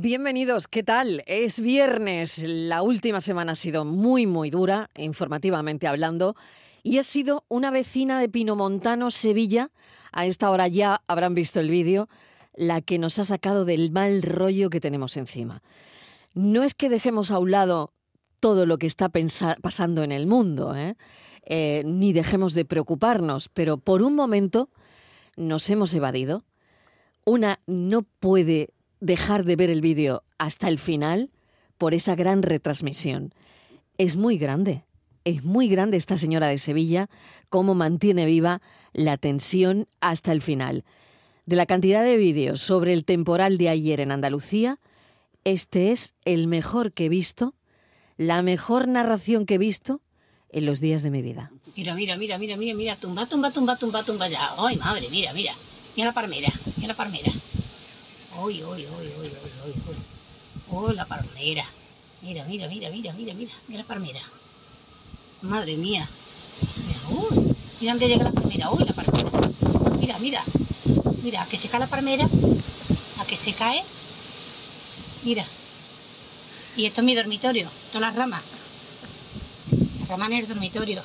Bienvenidos, ¿qué tal? Es viernes, la última semana ha sido muy, muy dura, informativamente hablando, y ha sido una vecina de Pinomontano, Sevilla, a esta hora ya habrán visto el vídeo, la que nos ha sacado del mal rollo que tenemos encima. No es que dejemos a un lado todo lo que está pasando en el mundo, ¿eh? Eh, ni dejemos de preocuparnos, pero por un momento nos hemos evadido. Una no puede dejar de ver el vídeo hasta el final por esa gran retransmisión. Es muy grande, es muy grande esta señora de Sevilla, cómo mantiene viva la tensión hasta el final. De la cantidad de vídeos sobre el temporal de ayer en Andalucía, este es el mejor que he visto, la mejor narración que he visto en los días de mi vida. Mira, mira, mira, mira, mira, mira, tumba, tumba, tumba, tumba, tumba ya. Ay, madre, mira, mira. Mira la palmera, mira la palmera. Uy, uy, uy, uy, uy, uy, uy. Oh, la palmera. Mira, mira, mira, mira, mira, mira, mira la palmera. Madre mía. Mira, uy, mira dónde llega la palmera. Uy, la palmera. Mira, mira. Mira, a que se cae la palmera. A que se cae. Mira. Y esto es mi dormitorio. Todas las ramas. Las ramas en el dormitorio.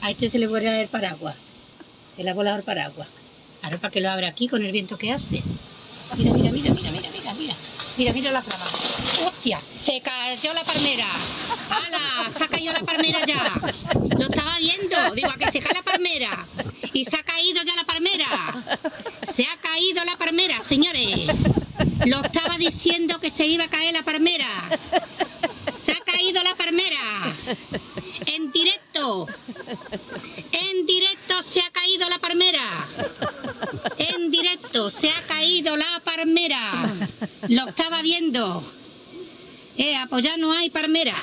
A este se le vuelve el paraguas. Se le ha volado el paraguas. Ahora para que lo abra aquí con el viento que hace. Mira, mira, mira, mira, mira, mira, mira. Mira, mira la rama. ¡Hostia! Se cayó la palmera. ¡Hala! Se ha caído la palmera ya. Lo estaba viendo. Digo, a que se cae la palmera. Y se ha caído ya la palmera. Se ha caído la palmera, señores. Lo estaba diciendo que se iba a caer la palmera. Se ha caído la palmera. En directo. En directo se ha caído la palmera. En directo se ha caído la palmera. Lo estaba viendo. Eh, apoyar no hay palmera.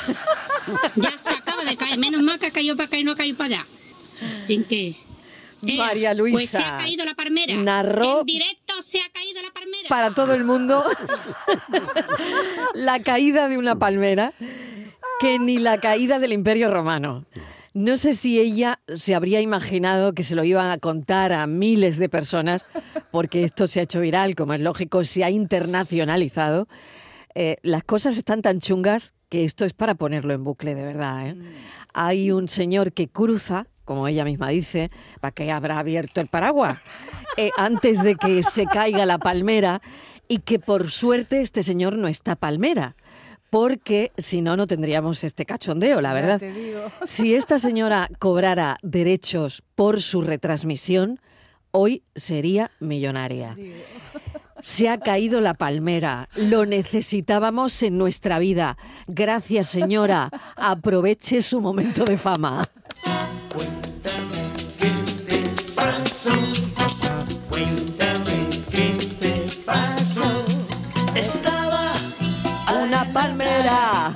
Ya se acaba de caer. Menos mal que ha caído para acá y no ha caído para allá. Sin que. Eh, María Luisa. Pues se ha caído la palmera. narró En directo se ha caído la palmera. Para todo el mundo, la caída de una palmera, que ni la caída del Imperio Romano. No sé si ella se habría imaginado que se lo iban a contar a miles de personas, porque esto se ha hecho viral, como es lógico, se ha internacionalizado. Eh, las cosas están tan chungas que esto es para ponerlo en bucle, de verdad. ¿eh? Hay un señor que cruza, como ella misma dice, para que habrá abierto el paraguas, eh, antes de que se caiga la palmera, y que por suerte este señor no está palmera porque si no, no tendríamos este cachondeo, la verdad. Si esta señora cobrara derechos por su retransmisión, hoy sería millonaria. Se ha caído la palmera, lo necesitábamos en nuestra vida. Gracias, señora. Aproveche su momento de fama.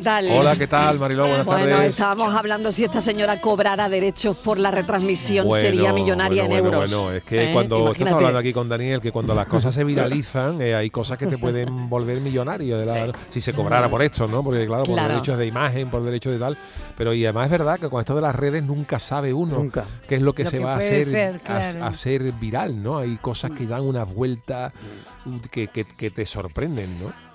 ¿qué tal? Hola, ¿qué tal, Mariló? Buenas Bueno, tardes. estábamos hablando si esta señora cobrara derechos por la retransmisión, Bueno, sería millonaria bueno, en euros. Bueno, es que ¿Eh? cuando estamos Imagínate. hablando aquí con Daniel, que cuando las cosas se viralizan, eh, hay cosas que te pueden volver millonario de la- si se cobrara por esto, ¿no? Porque claro, por Claro. derechos de imagen, por derechos de tal. Pero y además es verdad que con esto de las redes nunca sabe uno Nunca. qué es lo que Lo se que va a hacer, ser, a- claro. a, ser viral, ¿no? Hay cosas que dan unas vueltas que, que- que te sorprenden, ¿no?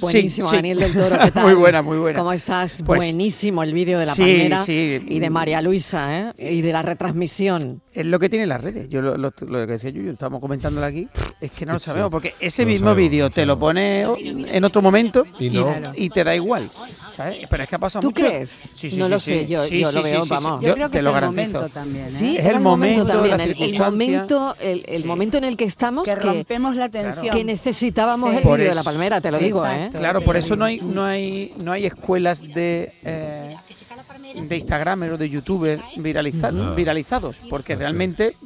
Buenísimo, Sí, sí. Daniel del Toro, ¿qué tal? Muy buena, muy buena. ¿Cómo estás? Pues- Buenísimo el vídeo de la Sí, palmera sí. y de María Luisa, ¿eh? Y de la retransmisión. Es lo que tienen las redes. Yo lo, lo- lo que decía Yuyu, estamos comentándolo aquí, es que no lo sabemos, porque ese No mismo vídeo no te lo pone en otro momento Y no. y te da igual. ¿sabes? Pero es que ha pasado ¿Tú mucho. crees? Sí, sí, no sí, lo sí. sé, yo, Sí, yo sí, lo veo, vamos. Yo Yo creo que te es lo el garantizo. momento también. ¿eh? Sí, Es el momento, también, el- el, momento, el, el Sí. momento en el que estamos que que, rompemos la tensión. que necesitábamos Sí. el vídeo de la palmera, te lo digo, ¿eh? Claro, por eso no hay, no hay, no hay escuelas de, eh, de Instagram o de YouTuber viraliza- Ujú. viralizados, porque Así es. realmente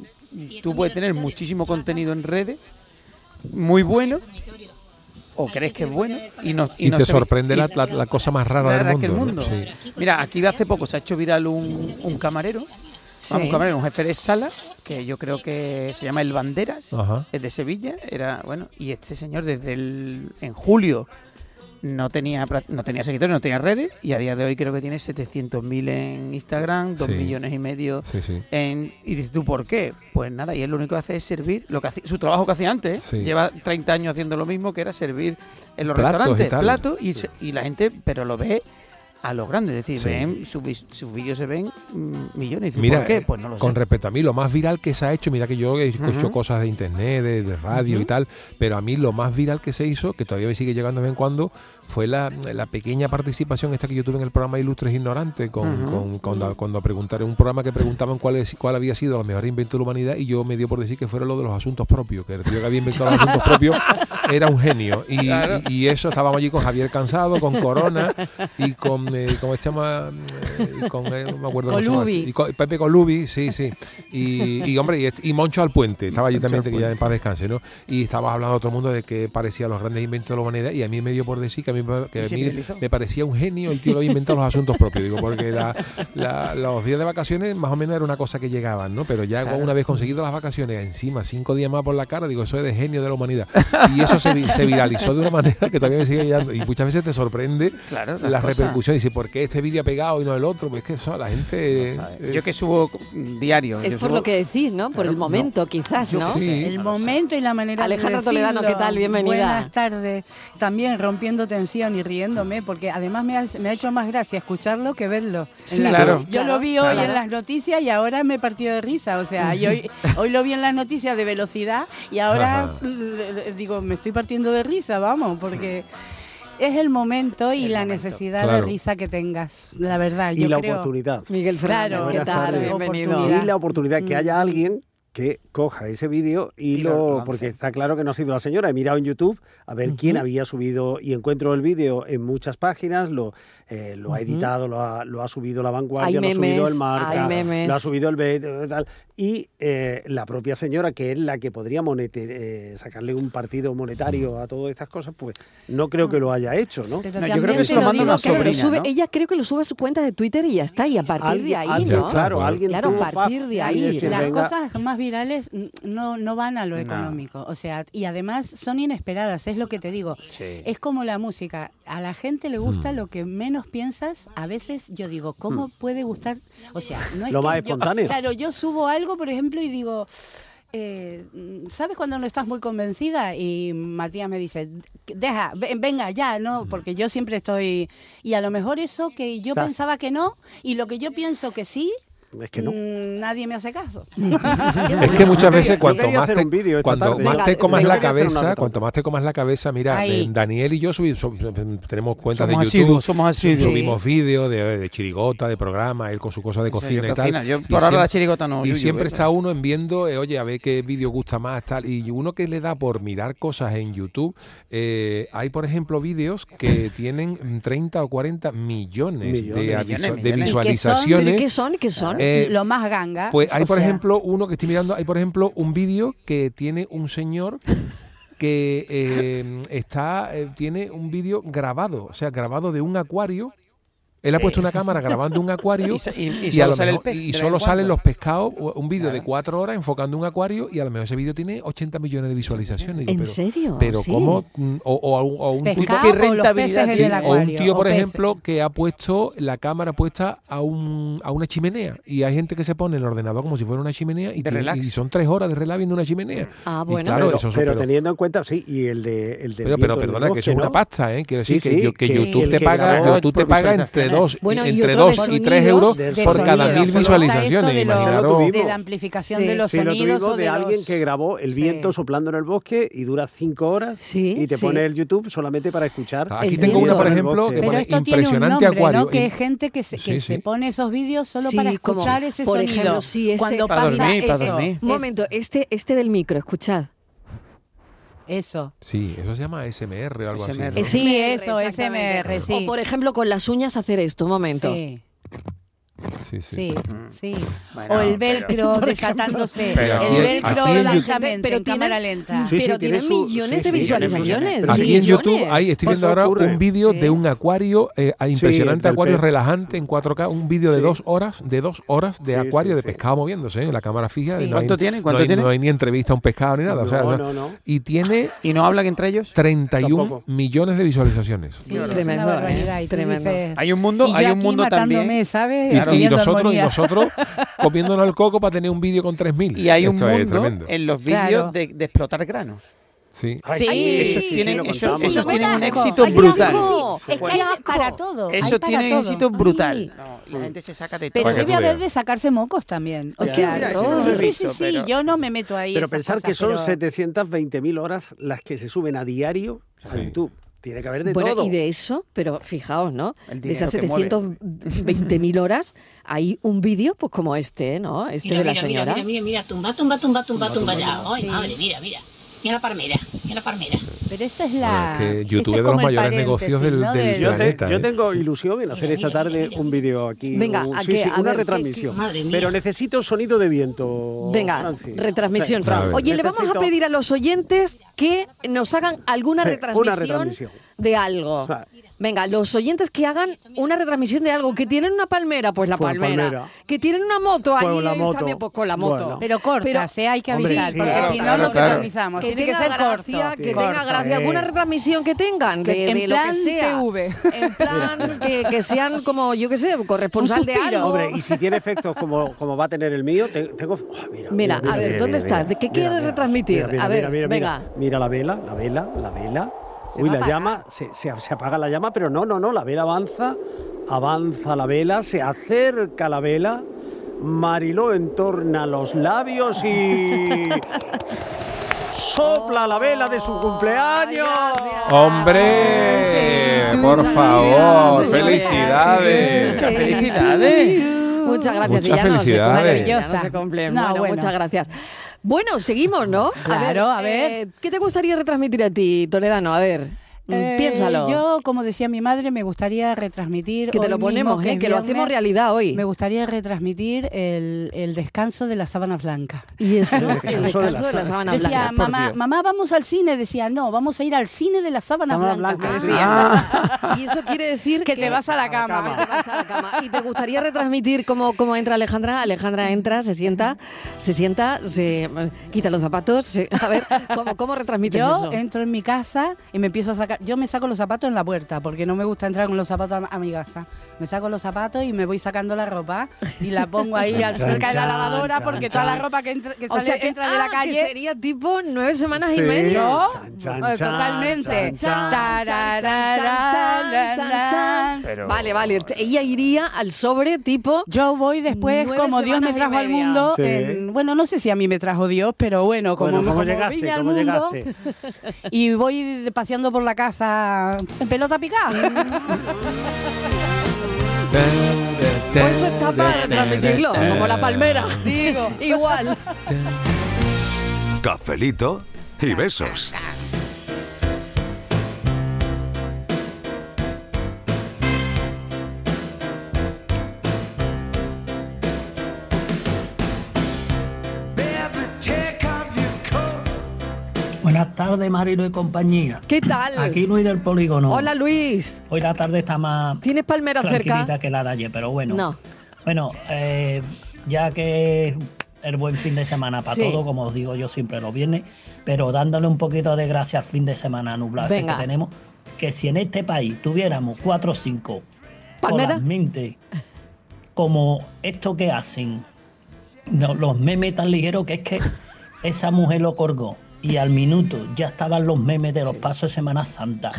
tú puedes tener muchísimo contenido en redes, muy bueno, o crees que es bueno, y no, Y, no te sorprende y- la, la- la cosa más rara, rara del que el mundo. mundo. Sí. Mira, aquí hace poco se ha hecho viral un, un camarero, vamos, un camarero, un jefe de sala, que yo creo que se llama El Banderas, Ajá. es de Sevilla, era bueno, y este señor desde el, en julio no tenía no tenía seguidores, no tenía redes y a día de hoy creo que tiene 700.000 en Instagram, 2 Sí. millones y medio Sí, sí. en, y dices tú, ¿por qué? Pues nada, y él lo único que hace es servir lo que hacía, su trabajo que hacía antes. Lleva 30 años haciendo lo mismo, que era servir en los Platos restaurantes, platos, y, se- y la gente, pero lo ve a los grandes. Es decir, Sí. ven, sus, sus vídeos se ven mm, millones. Mira, ¿por qué? eh, Pues no lo sé. con respecto a mí, lo más viral que se ha hecho, mira que yo he escuchado cosas de internet, de, de radio y tal, pero a mí lo más viral que se hizo, que todavía me sigue llegando de vez en cuando, fue la, la pequeña participación esta que yo tuve en el programa Ilustres Ignorantes, con, con- cuando, cuando preguntaron, un programa que preguntaban cuál, es, cuál había sido el mejor invento de la humanidad, y yo me dio por decir que fuera lo de los asuntos propios, que el tío que había inventado los asuntos propios era un genio. Y, Claro. y- y eso estábamos allí con Javier Cansado, con Corona y con, eh, ¿cómo se llama? Eh, con, eh, no me acuerdo cómo se llama. Colubi. Y con- Pepe Colubi, sí, sí. Y, y, hombre, y, Moncho al Puente, estaba allí también, que ya en paz descanse, ¿no? Y estaba hablando a todo el mundo de que parecía los grandes inventos de la humanidad y a mí me dio por decir que a mí, me- que a mí me parecía un genio el tío que había inventado los asuntos propios, digo, porque la- la- los días de vacaciones más o menos era una cosa que llegaban, ¿no? Pero ya Claro. una vez conseguido las vacaciones, encima cinco días más por la cara, digo, eso es de genio de la humanidad. Y eso se, vi- se viralizó de una manera que todavía me sigue llegando. Y muchas veces te sorprende Claro, las repercusiones. Dice, ¿por qué este vídeo ha pegado y no el otro? Pues es que eso, la gente... Yo que subo diario. Es yo por subo- lo que decís, ¿no? Por Claro, el no. momento, quizás, ¿no? Sí. El No lo sé. momento y la manera Alejandra de Toledano, ¿qué tal? Bienvenida. Buenas tardes. También rompiendo tensión y riéndome, porque además me ha, me ha hecho más gracia escucharlo que verlo. Sí, la- claro. Yo lo vi hoy Claro. en las noticias y ahora me he partido de risa. O sea, yo hoy, hoy lo vi en las noticias de velocidad y ahora Ajá. digo, me estoy partiendo de risa, vamos, porque es el momento y El la momento. necesidad Claro. de risa que tengas. La verdad, y yo la creo. oportunidad. Miguel Fernández, Claro, ¿qué tal? Bienvenido. Y la oportunidad que haya Mm. alguien que coja ese vídeo y, Y lo porque está claro que no ha sido la señora. He mirado en YouTube a ver quién había subido y encuentro el vídeo en muchas páginas, lo, eh, lo ha editado, lo ha, lo ha subido La Hay Vanguardia, lo ha subido el Marca, hay memes. lo ha subido el B, eh, tal. y eh, la propia señora, que es la que podría monete- eh, sacarle un partido monetario a todas estas cosas, pues no creo que lo haya hecho, ¿no? Yo creo que se lo manda una sobrina, sube- ¿no? Ella creo que lo sube a su cuenta de Twitter y ya está, y a partir de ahí, alguien- ¿no? Claro, alguien a partir de ahí, decir, Las venga, cosas más virales mm, no, no van a lo No. económico, o sea, y además son inesperadas, es lo que te digo. Sí. Es como la música, a la gente le gusta Hmm. lo que menos piensas, a veces yo digo, ¿cómo puede gustar? O sea, no es Lo que más yo- espontáneo. claro, yo subo algo, por ejemplo, y digo... eh, ¿Sabes cuando no estás muy convencida? Y Matías me dice, deja, ve- venga, ya, no, porque yo siempre estoy... Y a lo mejor eso que yo pensaba que no, y lo que yo pienso que sí, es que no. mm, nadie me hace caso. Es que muchas veces cuanto más te, cuando más Venga, te comas la cabeza, cuanto más te comas la cabeza, mira, Ahí. eh, Daniel y yo subi- so- tenemos cuentas Somos de YouTube, asiduos, somos asiduos. subimos vídeos de, de chirigota, de programa, él con su cosa de cocina y tal. Yo Y por ahora la siempre- chirigota no. y siempre está uno en viendo, eh, oye, a ver qué vídeo gusta más, tal. Y uno que le da por mirar cosas en YouTube, eh, hay, por ejemplo, vídeos que tienen 30 o 40 millones, de, Millones, aviso- millones, de millones. ¿Y qué son? ¿Pero visualizaciones. qué son? ¿Qué son? Eh, lo más ganga. Pues hay, por sea, ejemplo, uno que estoy mirando, hay, por ejemplo, un vídeo que tiene un señor que eh, está, eh, tiene un vídeo grabado, o sea, grabado de un acuario. Él ha puesto una cámara grabando un acuario Y, solo sale mejor- de salen los pescados, un vídeo de cuatro horas enfocando un acuario y a lo mejor ese vídeo tiene 80 millones de visualizaciones. Digo, ¿En pero, serio? pero Sí. ¿cómo? Mm, O, un, o a un tipo pescado qué o rentabilidad Sí, un tío, por ejemplo, que ha puesto la cámara puesta a, un, a una chimenea. Y hay gente que se pone el ordenador como si fuera una chimenea y, De tiene- y son tres horas de relax viendo una chimenea. Ah, Y bueno. claro, pero, eso es- pero pero- teniendo en cuenta, sí, y el de el del Pero, perdona, que eso es una pasta, ¿eh? Quiero decir que, YouTube te paga, YouTube te paga entre. Dos, Bueno, entre dos y tres euros de por cada mil visualizaciones. De tuvimos. de la amplificación Sí. de los Sí, lo sonidos tuvimos o de, de alguien los- que grabó el Sí. viento soplando en el bosque y dura cinco horas Sí, y te sí. pone el YouTube solamente para escuchar. Aquí El tengo una, viento por ejemplo, que Pero pone esto tiene un impresionante nombre, acuario. ¿no? Que Y- es gente que, se, que Sí, se sí. pone esos vídeos solo Sí, para como, escuchar ese por sonido. ejemplo, sí, este- Cuando pasa dormir, eso. Un momento, este, este del micro, escuchad. Eso. Sí, eso se llama SMR o algo así. Sí, eso. SMR, sí. O por ejemplo, con las uñas hacer esto, un momento. Sí. Sí, sí. Sí, sí. Bueno, o el pero- velcro Por desatándose. Pero el velcro en lentamente, Pero en tienen- cámara lenta. Sí, sí, pero tiene tienen su- millones sí, de visualizaciones. millones. Aquí en YouTube, ahí estoy viendo ahora ocurre. un vídeo Sí. de un acuario, eh, impresionante acuario pez. relajante en 4K, un vídeo de Sí. dos horas, de dos horas de Sí, acuario sí, de sí. pescado moviéndose, ¿eh? la cámara fija. Sí. no hay- ¿Cuánto tiene? no ¿Cuánto hay, tiene? no hay ni entrevista a un pescado ni nada. o sea, No, no- no, no. Y tiene ¿Y no hablan entre ellos? 31 Tampoco. millones de visualizaciones. Tremendo, ¿eh? Hay un mundo, hay un mundo también. ¿sabes? Y, nosotros, y nosotros comiéndonos el coco para tener un vídeo con 3.000. Y hay un Esto es mundo tremendo. en los vídeos Claro. de, de explotar granos. Sí. Ay, Sí, esos tienen- un éxito brutal. Es que hay para todo. Eso para tiene todo. éxito Ay. brutal. No, y la gente se saca de todo. Pero debe haber de sacarse mocos también. O sea, mira, todo. sí, sí, sí, pero- yo no me meto ahí. Pero pensar cosas, que son pero- 720.000 horas las que se suben a diario a. YouTube. Tiene que haber de Bueno, todo. y de eso, pero fijaos, ¿no? De esas dinero que mueve. 720.000 horas, hay un vídeo pues como este, ¿no? Este Mira, de la mira, señora. mira, mira, mira, tumba, tumba, tumba, tumba, tumba ya. Ay, Sí. madre, mira, mira. Mira la palmera, mira la palmera. Pero esta es la. Bueno, es que YouTube es es de los mayores negocios del- ¿no? del Del- Yo, te- planeta, yo ¿eh? tengo ilusión en hacer Mira, esta mira, tarde mira, mira. un vídeo aquí. Venga, un- ¿a sí, sí, una ver, ¿qué- retransmisión. Madre mía. Pero necesito sonido de viento. Venga, Francis. retransmisión. Ver. Oye, le vamos a pedir a los oyentes que nos hagan alguna Sí, retransmisión, una retransmisión. de algo. O sea, Venga, los oyentes que hagan una retransmisión de algo, que tienen una palmera, pues la Pues palmera. palmera. Que tienen una moto Pues ahí la moto. también, pues con la moto. Bueno. Pero cortas, Pero- ¿eh? hay que avisar, sí, porque claro, si no, claro, no claro. Que Tiene que tenga ser corto. gracia, que Corto, tenga gracia. Alguna retransmisión que tengan, de, Que- en de lo que plan sea. TV. En plan, que, que sean como, yo qué sé, corresponsal de algo. Hombre, y si tiene efectos como, como va a tener el mío, te- tengo. oh, mira, Mira, a ver, ¿dónde estás? ¿De qué Mira, quieres mira, retransmitir? mira, mira, a ver, mira, mira, venga. Mira, Mira la vela, la vela, la vela. Se Uy, la llama, se, se- se apaga la llama, pero no, no, no, la vela avanza, avanza la vela, se acerca la vela, Mariló entorna los labios y sopla la vela de su cumpleaños. gracias. ¡Hombre! Por favor, felicidades. ¡Felicidades! Muchas gracias. Muchas y ya no se felicidades. ya no se cumple. No, bueno, bueno. muchas gracias. Bueno, seguimos, ¿no? Claro, a ver. eh, ¿Qué te gustaría retransmitir a ti, Toledano? A ver, Eh, piénsalo. Yo, como decía mi madre, me gustaría retransmitir. que te lo mismo, ponemos, ¿eh? Que lo hacemos realidad hoy. Me gustaría retransmitir el, el descanso de las sábanas blancas. Y eso, El el descanso de de la la sábana Decía, blanca. mamá, Dios. mamá, vamos al cine. Decía, no, vamos a ir al cine de las sábanas Sábanas blancas. blancas, me sí. decía. Ah, y eso quiere decir Que te vas a la cama. que te vas a la cama. Y te gustaría retransmitir cómo, cómo entra Alejandra. Alejandra entra, se sienta, se sienta, se quita los zapatos. se- a ver, ¿cómo, cómo retransmites Yo eso? entro en mi casa y me empiezo a sacar. Yo me saco los zapatos en la puerta porque no me gusta entrar con los zapatos a, mi casa. Me saco los zapatos y me voy sacando la ropa y la pongo ahí al- cerca de la lavadora chan, porque toda la ropa que, entra, que O sale, sea, que, entra de ah, la que calle. sería tipo nueve semanas y Sí. media. ¿No? Chan, Eh, Totalmente. chan, Chan, chan. chan, chan, chan, chan. Pero- Vale, vale. Ella iría al sobre tipo. Yo voy después, como Dios me y trajo al mundo. Sí. en- bueno, no sé si a mí me trajo Dios, pero bueno, como, Bueno, ¿cómo como llegaste? vine al ¿Cómo mundo, llegaste? Y voy de- paseando por la casa en pelota picada. Pues eso está para transmitirlo, como la palmera. Digo. Igual. Cafelito y besos. Tardes, Marilo y compañía. ¿Qué tal? Aquí Luis del Polígono. Hola Luis. Hoy la tarde está más ¿Tienes palmera cerca? que la de ayer, pero bueno. No. Bueno, eh, ya que es el buen fin de semana para Sí. todo, como os digo yo siempre los viernes, pero dándole un poquito de gracia al fin de semana nublado que tenemos, que si en este país tuviéramos cuatro o cinco mentes como esto que hacen los memes tan ligeros que es que esa mujer lo colgó y al minuto ya estaban los memes de los pasos de Semana Santa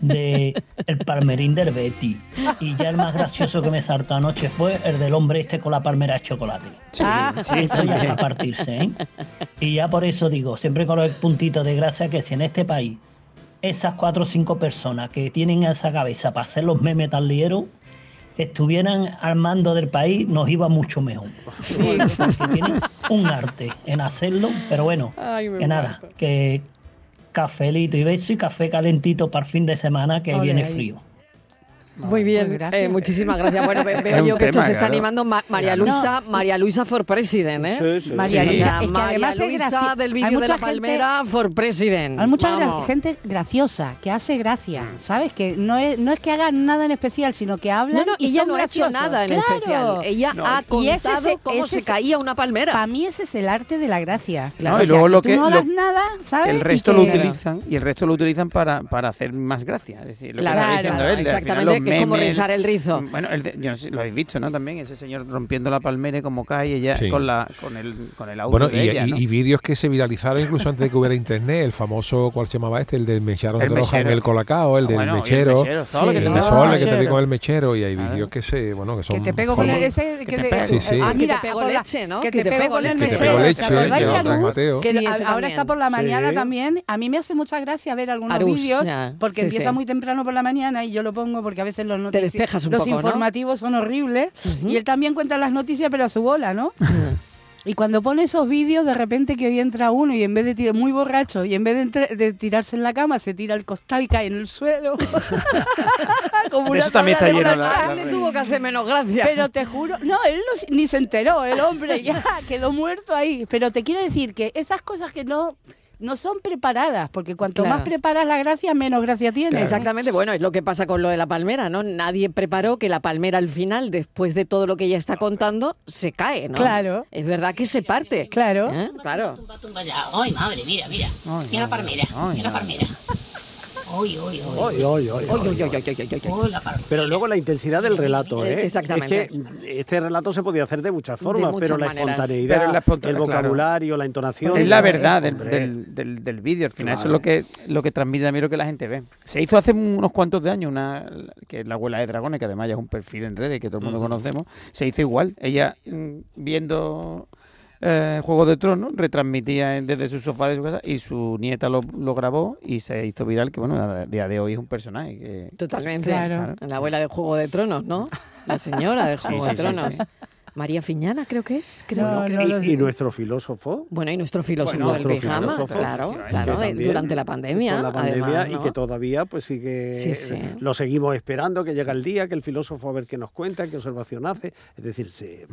de el palmerín del Betty. Y ya el más gracioso que me saltó anoche fue el del hombre este con la palmera de chocolate. Ah, Sí, esto ya es para partirse ¿eh? y ya por eso digo siempre con los puntitos de gracia que si en este país esas cuatro o cinco personas que tienen esa cabeza para hacer los memes tan ligeros estuvieran al mando del país nos iba mucho mejor. Porque tienen un arte en hacerlo pero bueno Ay, que nada que cafelito. Y beso y café calentito para el fin de semana que viene frío Muy bien, Pues gracias. eh, muchísimas gracias. Bueno, Es veo yo que esto se está claro. animando Ma- María Claro. Luisa, María Luisa for President, ¿eh? Sí, sí. María Sí. Luisa, es que María Luisa del hay vídeo de mucha la gente- palmera for President. Hay mucha gra- gente graciosa que hace gracia, ¿sabes? Que no es, no es que hagan nada en especial, sino que hablan No, no, y ella son no ha hecho graciosos. nada en Claro. especial. Ella No. ha Y ese contado es- cómo ese se caía una palmera. Para mí ese es el arte de la gracia. No, O y sea, luego lo tú que- no lo- hagas nada, ¿sabes? El resto lo utilizan y el resto lo utilizan para, para hacer más gracia. Es decir, lo Claro, que está claro, diciendo él. al final exactamente, es como rizar el rizo. Bueno, el de- yo no sé, lo habéis visto, ¿no? También ese señor rompiendo la palmera y como cae y ella Sí. con, la, con, el, con el audio Bueno, de y, ella, y- ¿no? y vídeos que se viralizaron incluso antes de que hubiera internet. El famoso, ¿cuál se llamaba este? El del mecharon El de roja en mechero. el colacao, el Ah, del bueno, y el mechero. mechero, que el de el que te mechero. con el mechero. Y hay vídeos que se, bueno, que son. Que te pego con ese, Que que te. Sí, sí. Ah, que te la- leche, ¿no? Que te pego con el Que te mechero. Sí, ahora también. está por la mañana Sí. también. A mí me hace mucha gracia ver algunos vídeos porque Sí, empieza sí. muy temprano por la mañana y yo lo pongo porque a veces los notici- despejas un los poco, ¿no? informativos son horribles y él también cuenta las noticias pero a su bola, ¿no? Y cuando pone esos vídeos, de repente que hoy entra uno y en vez de tirar, muy borracho, y en vez de, entre- de tirarse en la cama, se tira al costado y cae en el suelo. Como eso también está lleno la-. Le tuvo que hacer menos gracia. Pero te juro, no, él no ni se enteró, el hombre ya quedó muerto ahí. Pero te quiero decir que esas cosas que no, no son preparadas, porque cuanto Claro. más preparas la gracia, menos gracia tiene. Exactamente, bueno, es lo que pasa con lo de la palmera, ¿no? Nadie preparó que la palmera al final, después de todo lo que ella está contando, se cae, ¿no? Claro. Es verdad que se parte. Claro. ¿Eh? Claro. Tumba, tumba ya. Ay, madre, mira, mira. Ay, Mira la palmera, mira la palmera. Ay, ay, ay. Oy, oy, oy, Oy, oy, oy, oy, oy. oy, oy, oy, oy. Oh, la palmera. Pero luego la intensidad del relato, Eh, ¿eh? exactamente. Es que este relato se podía hacer de muchas formas, muchas pero la espontaneidad, Pero la esponta- el claro. vocabulario, la entonación. Es la eh, verdad del, del, del, del vídeo, al final eso es lo que, lo que transmite también lo que la gente ve. Se hizo hace unos cuantos de años una que es la abuela de dragones, que además ya es un perfil en redes que todo el mundo conocemos, se hizo igual. Ella mm, viendo eh, Juego de Tronos, retransmitía en- desde su sofá de su casa y su nieta lo, lo grabó y se hizo viral, que bueno, a día de hoy es un personaje. Que, Totalmente. Claro. La abuela de Juego de Tronos, ¿no? La señora de Juego sí, de sí, Tronos. sí. María Fiñana, creo que es. Creo, No, creo no que lo es. Y, y nuestro filósofo. Bueno, y nuestro filósofo Bueno, del nuestro pijama, filósofo, claro, eh, también, durante la pandemia. La pandemia además, y ¿no? que todavía pues sigue Sí, sí. lo seguimos esperando que llega el día que el filósofo a ver qué nos cuenta qué observación hace es decir se-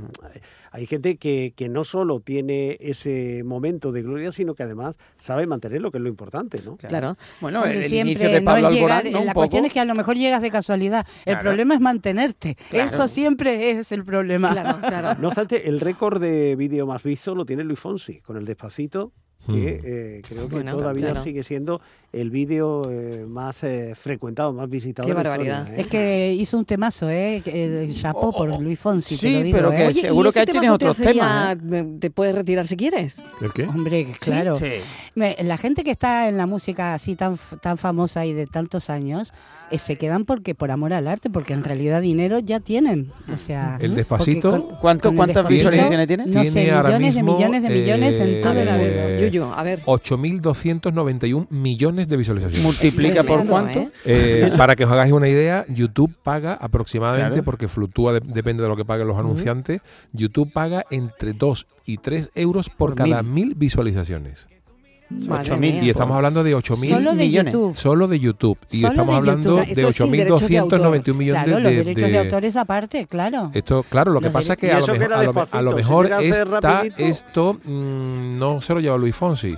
hay gente que, que no solo tiene ese momento de gloria sino que además sabe mantenerlo que es lo importante no Claro. Bueno, el, el inicio de no Pablo es llegar- Alborán, ¿no? La cuestión es que a lo mejor llegas de casualidad. El Claro. problema es mantenerte. Claro. Eso siempre es el problema. Claro, no obstante el récord de vídeo más visto lo tiene Luis Fonsi con el despacito que Hmm. eh, creo que Bueno, todavía claro. sigue siendo el vídeo eh, más eh, frecuentado más visitado Qué de la historia, barbaridad. ¿eh? Es que hizo un temazo, ¿eh? Eh, Chapó Oh, oh, por oh. Luis Fonsi, te Sí, lo digo, pero que ¿eh? Oye, seguro ¿y que ahí tienes te otros temas, eh, Te puedes retirar si quieres. ¿El qué? Hombre, claro. Sí. Me- La gente que está en la música así tan, tan famosa y de tantos años, eh, se quedan porque por amor al arte, porque en realidad dinero ya tienen. O sea, El Despacito con- ¿Cuánto- con el ¿Cuántas visualizaciones tiene? No sé, Tiene ahora millones de millones de millones eh, en todo el Yuyu, a ver. 8.291 millones de visualizaciones. Multiplica por cuánto. ¿eh? Eh, para que os hagáis una idea, YouTube paga aproximadamente, Claro. porque fluctúa, de- depende de lo que paguen los anunciantes, YouTube paga entre 2 y 3 euros por, Por cada mil. mil visualizaciones. Madre 8.000 mía. Y estamos hablando de 8.000 Solo de millones. YouTube. solo de YouTube. Y Solo estamos de hablando YouTube. O sea, de esto es sin derechos de autor. 8.291 millones Claro, de, los derechos de, de- autores aparte, claro. Esto, claro, lo que Los pasa es que a lo, que mejor- a lo, a lo mejor esta, esto mm, no se lo lleva Luis Fonsi.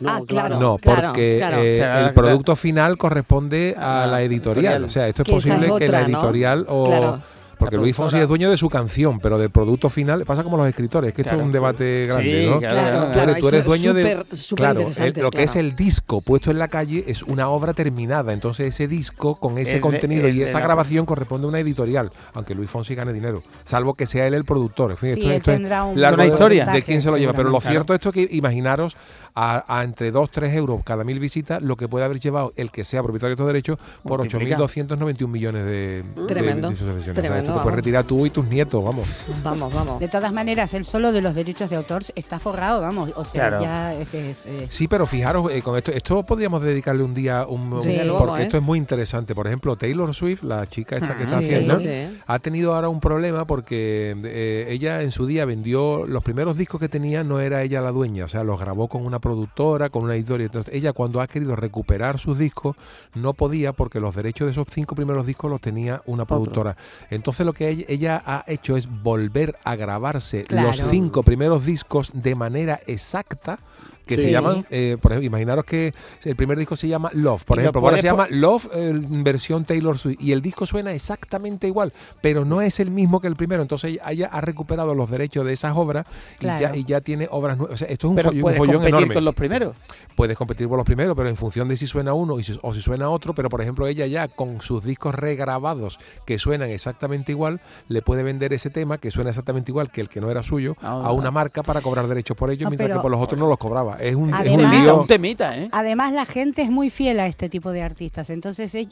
No, Ah, claro. No, porque claro. eh, O sea, el producto final corresponde a la editorial. editorial. O sea, esto es Que esa es posible que la otra, ¿no? editorial o... Porque Luis Fonsi es dueño de su canción, pero del producto final pasa como los escritores, que esto es un debate grande, Sí, ¿no? claro, Claro, claro. Tú eres- dueño de- Claro, el- lo que es el disco puesto en la calle es una obra terminada. Entonces ese disco con ese Es de- contenido y de esa grabación corresponde a una editorial, aunque Luis Fonsi gane dinero, salvo que sea él el productor. En fin, Sí, esto, esto es tendrá un de- historia. de quién se lo lleva. Pero lo cierto esto es que imaginaros a, a entre 2, 3 euros cada mil visitas lo que puede haber llevado el que sea propietario de estos derechos por Multiplica. 8.291 millones de, de Tremendo, visualizaciones. Te vamos. puedes retirar tú y tus nietos, vamos. Vamos, vamos. De todas maneras, él solo de los derechos de autor está forrado, vamos. O sea, Claro. ya es eh, Sí, pero fijaros, eh, con esto, esto podríamos dedicarle un día, un, un- Sí, porque luego, ¿eh? esto es muy interesante. Por ejemplo, Taylor Swift, la chica esta que Ah, está Sí, haciendo, sí. ha tenido ahora un problema porque eh, ella en su día vendió los primeros discos que tenía, no era ella la dueña, o sea, los grabó con una productora, con una editorial. Entonces, ella cuando ha querido recuperar sus discos, no podía porque los derechos de esos cinco primeros discos los tenía una productora. Entonces, lo que ella, ha hecho es volver a grabarse los cinco primeros discos de manera exacta. Que se llaman, eh, por ejemplo, imaginaros que el primer disco se llama Love, por Y ejemplo, ahora se llama Love eh, versión Taylor Swift y el disco suena exactamente igual, pero no es el mismo que el primero. Entonces ella- ella ha recuperado los derechos de esas obras y, ya, y ya tiene obras nuevas. O sea, esto es un Pero follón, un puedes follón competir enorme. con los primeros. Puedes competir por los primeros, pero en función de si suena uno y si- o si suena otro. Pero por ejemplo, ella ya con sus discos regrabados que suenan exactamente igual, le puede vender ese tema que suena exactamente igual que el que no era suyo Ah. a una marca para cobrar derechos por ello, No, mientras que por los otros no los cobraba. Es un, es un Además- Temita, lío. un temita, ¿eh? Además, la gente es muy fiel a este tipo de artistas. Entonces, el,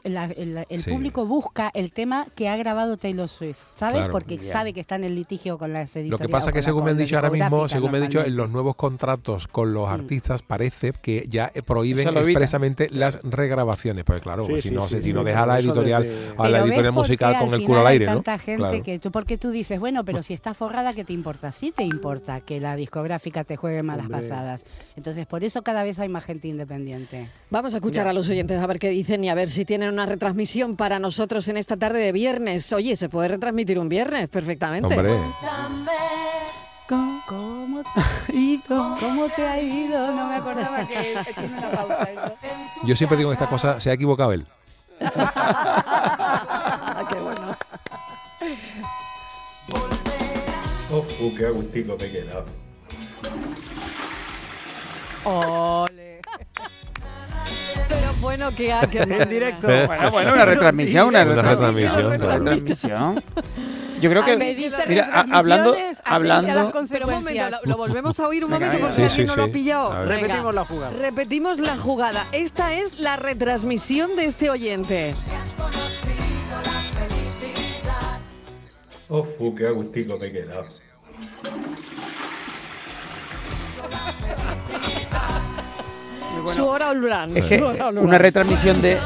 el Sí. público busca el tema que ha grabado Taylor Swift, ¿sabes? Claro. Porque sabe que está en el litigio con las editoriales. Lo que pasa es que según me han dicho ahora mismo, según me han dicho, en los nuevos contratos con los artistas parece que ya eh, prohíben expresamente las regrabaciones. Pues claro, Sí, sí, si no, sí, se, sí, si no deja a la editorial, desde- a la Pero ¿ves editorial musical con el culo al aire, ¿no? tanta gente Claro. que tú, porque tú dices, bueno, pero si está forrada, ¿qué te importa? Sí te importa que la discográfica te juegue malas Hombre. pasadas. Entonces, por eso cada vez hay más gente independiente. Vamos a escuchar a los oyentes a ver qué dicen y a ver si tienen una retransmisión para nosotros en esta tarde de viernes. Oye, se puede retransmitir un viernes perfectamente. Hombre, ¿Cómo, cómo te ha ido? ¿Cómo te ha ido? No me acordaba que tiene una pausa eso. yo siempre digo que esta cosa se ha equivocado él. qué bueno. Oh, qué agustico me he quedado. Ole. Pero bueno, que hay que En directo. Bueno, bueno, una retransmisión, una, Una retransmisión. retransmisión, una claro. retransmisión. Yo creo que, mira, a- hablando, hablando, Pero un consecuencias. momento, lo, lo volvemos a oír un Venga, momento venga. porque Sí, alguien sí, no lo ha sí. pillado. A ver. Venga. Repetimos la jugada. Repetimos la jugada. Esta es la retransmisión de este oyente. Oh, qué agustico me he quedado. Su hora Olbran. es que una retransmisión de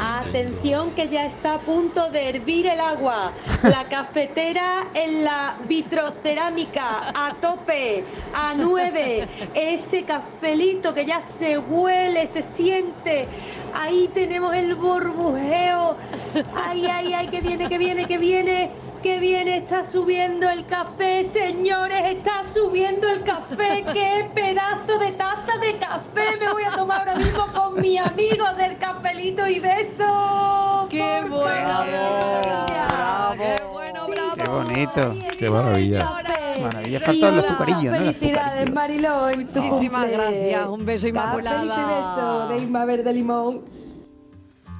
Atención que ya está a punto de hervir el agua. La cafetera en la vitrocerámica a tope, a 9. Ese cafelito que ya se huele, se siente. Ahí tenemos el burbujeo. Ay, ay, ay, que viene, que viene, que viene. Que viene, está subiendo el café, señores, está subiendo el café. ¡Qué pedazo de taza de café me voy a tomar ahora mismo con mi amigo del cafelito y beso! ¡Qué ¡Por bueno! Bravo, ¡Qué bueno, bravo! Qué bonito. Qué maravilla. Maravilla, Y falta el ahora, azucarillo, ¿no? El Felicidades. Mariló. Muchísimas gracias. Un beso. Cafelito y beso de Inma Verde Limón.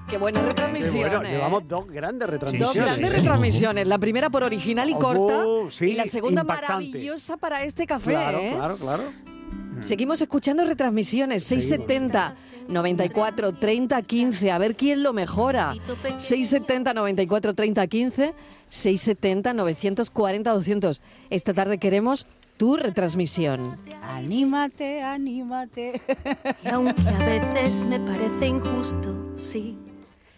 ¡Qué buenas Qué retransmisiones! bueno, llevamos dos grandes Dos retransmisiones. grandes ¿eh? retransmisiones. La primera por original y Oh, corta. sí, y la segunda impactante. maravillosa para este café. Claro, ¿eh? claro, claro. Seguimos escuchando retransmisiones 670 94 30 15. A ver quién lo mejora. 670 94 30 15. 670 940 200. Esta tarde queremos tu retransmisión. Anímate, anímate. Y aunque a veces me parece injusto, sí.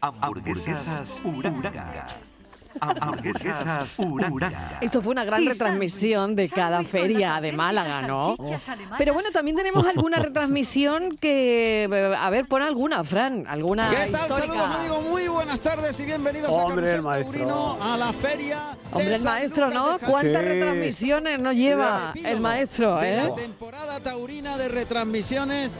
Hamburguesas Uranga. Hamburguesas Uranga. Esto fue una gran retransmisión de cada feria de Málaga, ¿no? Pero bueno, también tenemos alguna retransmisión que. A ver, pon alguna, Fran. Alguna. ¿Qué tal? histórica. Saludos amigos, muy buenas tardes y bienvenidos Hombre, a el Carrusel maestro. Taurino, a la feria. de Hombre, el San maestro, Lucas ¿no? de Jaén. ¿Cuántas Sí. retransmisiones nos lleva el maestro, de eh? La temporada taurina de retransmisiones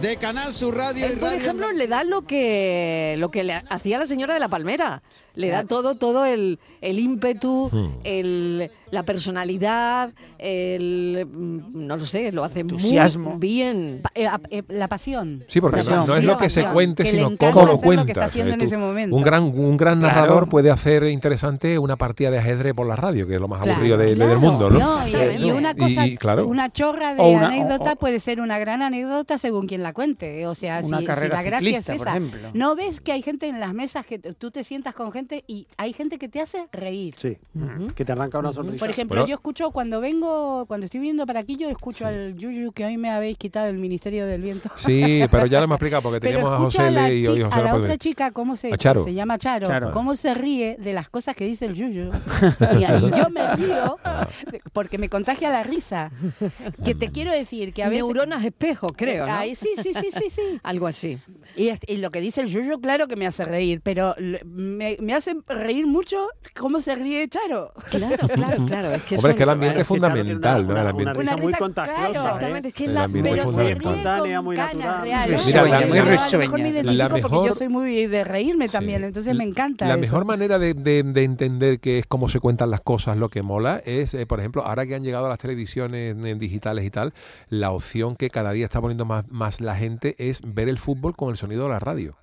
de Canal Sur Radio y por Radio. ejemplo, le da lo que lo que le hacía la señora de la Palmera. Le da todo, todo el, el ímpetu, Hmm. el, la personalidad, el, mm, no lo sé, lo hace Entusiasmo. muy bien. Pa- eh, eh, la pasión. Sí, porque no, no es lo que se pasión, cuente, que sino cómo lo hacer lo que cuentas. está haciendo Eh, en tú- ese momento. un gran, un gran Claro. narrador puede hacer interesante una partida de ajedrez por la radio, que es lo más Claro, aburrido de- claro. del mundo, ¿no? No, y, y una cosa, Y- y, claro. una chorra de una- anécdota o- o- puede ser una gran anécdota según quien la cuente. O sea, Una si, si carrera la gracia ciclista, es por esa. ejemplo. ¿No ves que hay gente en las mesas que tú te sientas con gente y hay gente que te hace reír? Sí, que te arranca una sonrisa. Por ejemplo, Bueno. yo escucho cuando vengo, cuando estoy viendo para aquí, yo escucho al Yuyu que hoy me habéis quitado el Ministerio del Viento. Sí, pero ya lo hemos explicado porque teníamos a José L y hoy chi- José a la otra chica, ¿cómo se, A Charo. se llama Charo, Charo. cómo se ríe de las cosas que dice el Yuyu. y, y yo me río porque me contagia la risa. Que te quiero decir que a veces... Neuronas espejo, creo, ¿no? Ay, sí, sí, sí, sí, sí. Algo así. Y, lo que dice el Yuyu, claro que me hace reír, pero me, me hace reír mucho cómo se ríe Charo. Claro, claro, claro. Es que Hombre, es que el ambiente es fundamental, ¿no? El ambiente. Una muy contagiosa, claro, ¿eh? Exactamente, es que es El la ambiente Pero es Espontánea, muy natural. Mira, la- mejor yo soy muy de reírme también, entonces me encanta La mejor manera de, de- de entender que es cómo se cuentan las cosas, lo que mola, es, eh, por ejemplo, ahora que han llegado a las televisiones digitales y tal, la opción que cada día está poniendo más, más la gente es ver el fútbol con el sonido de la radio.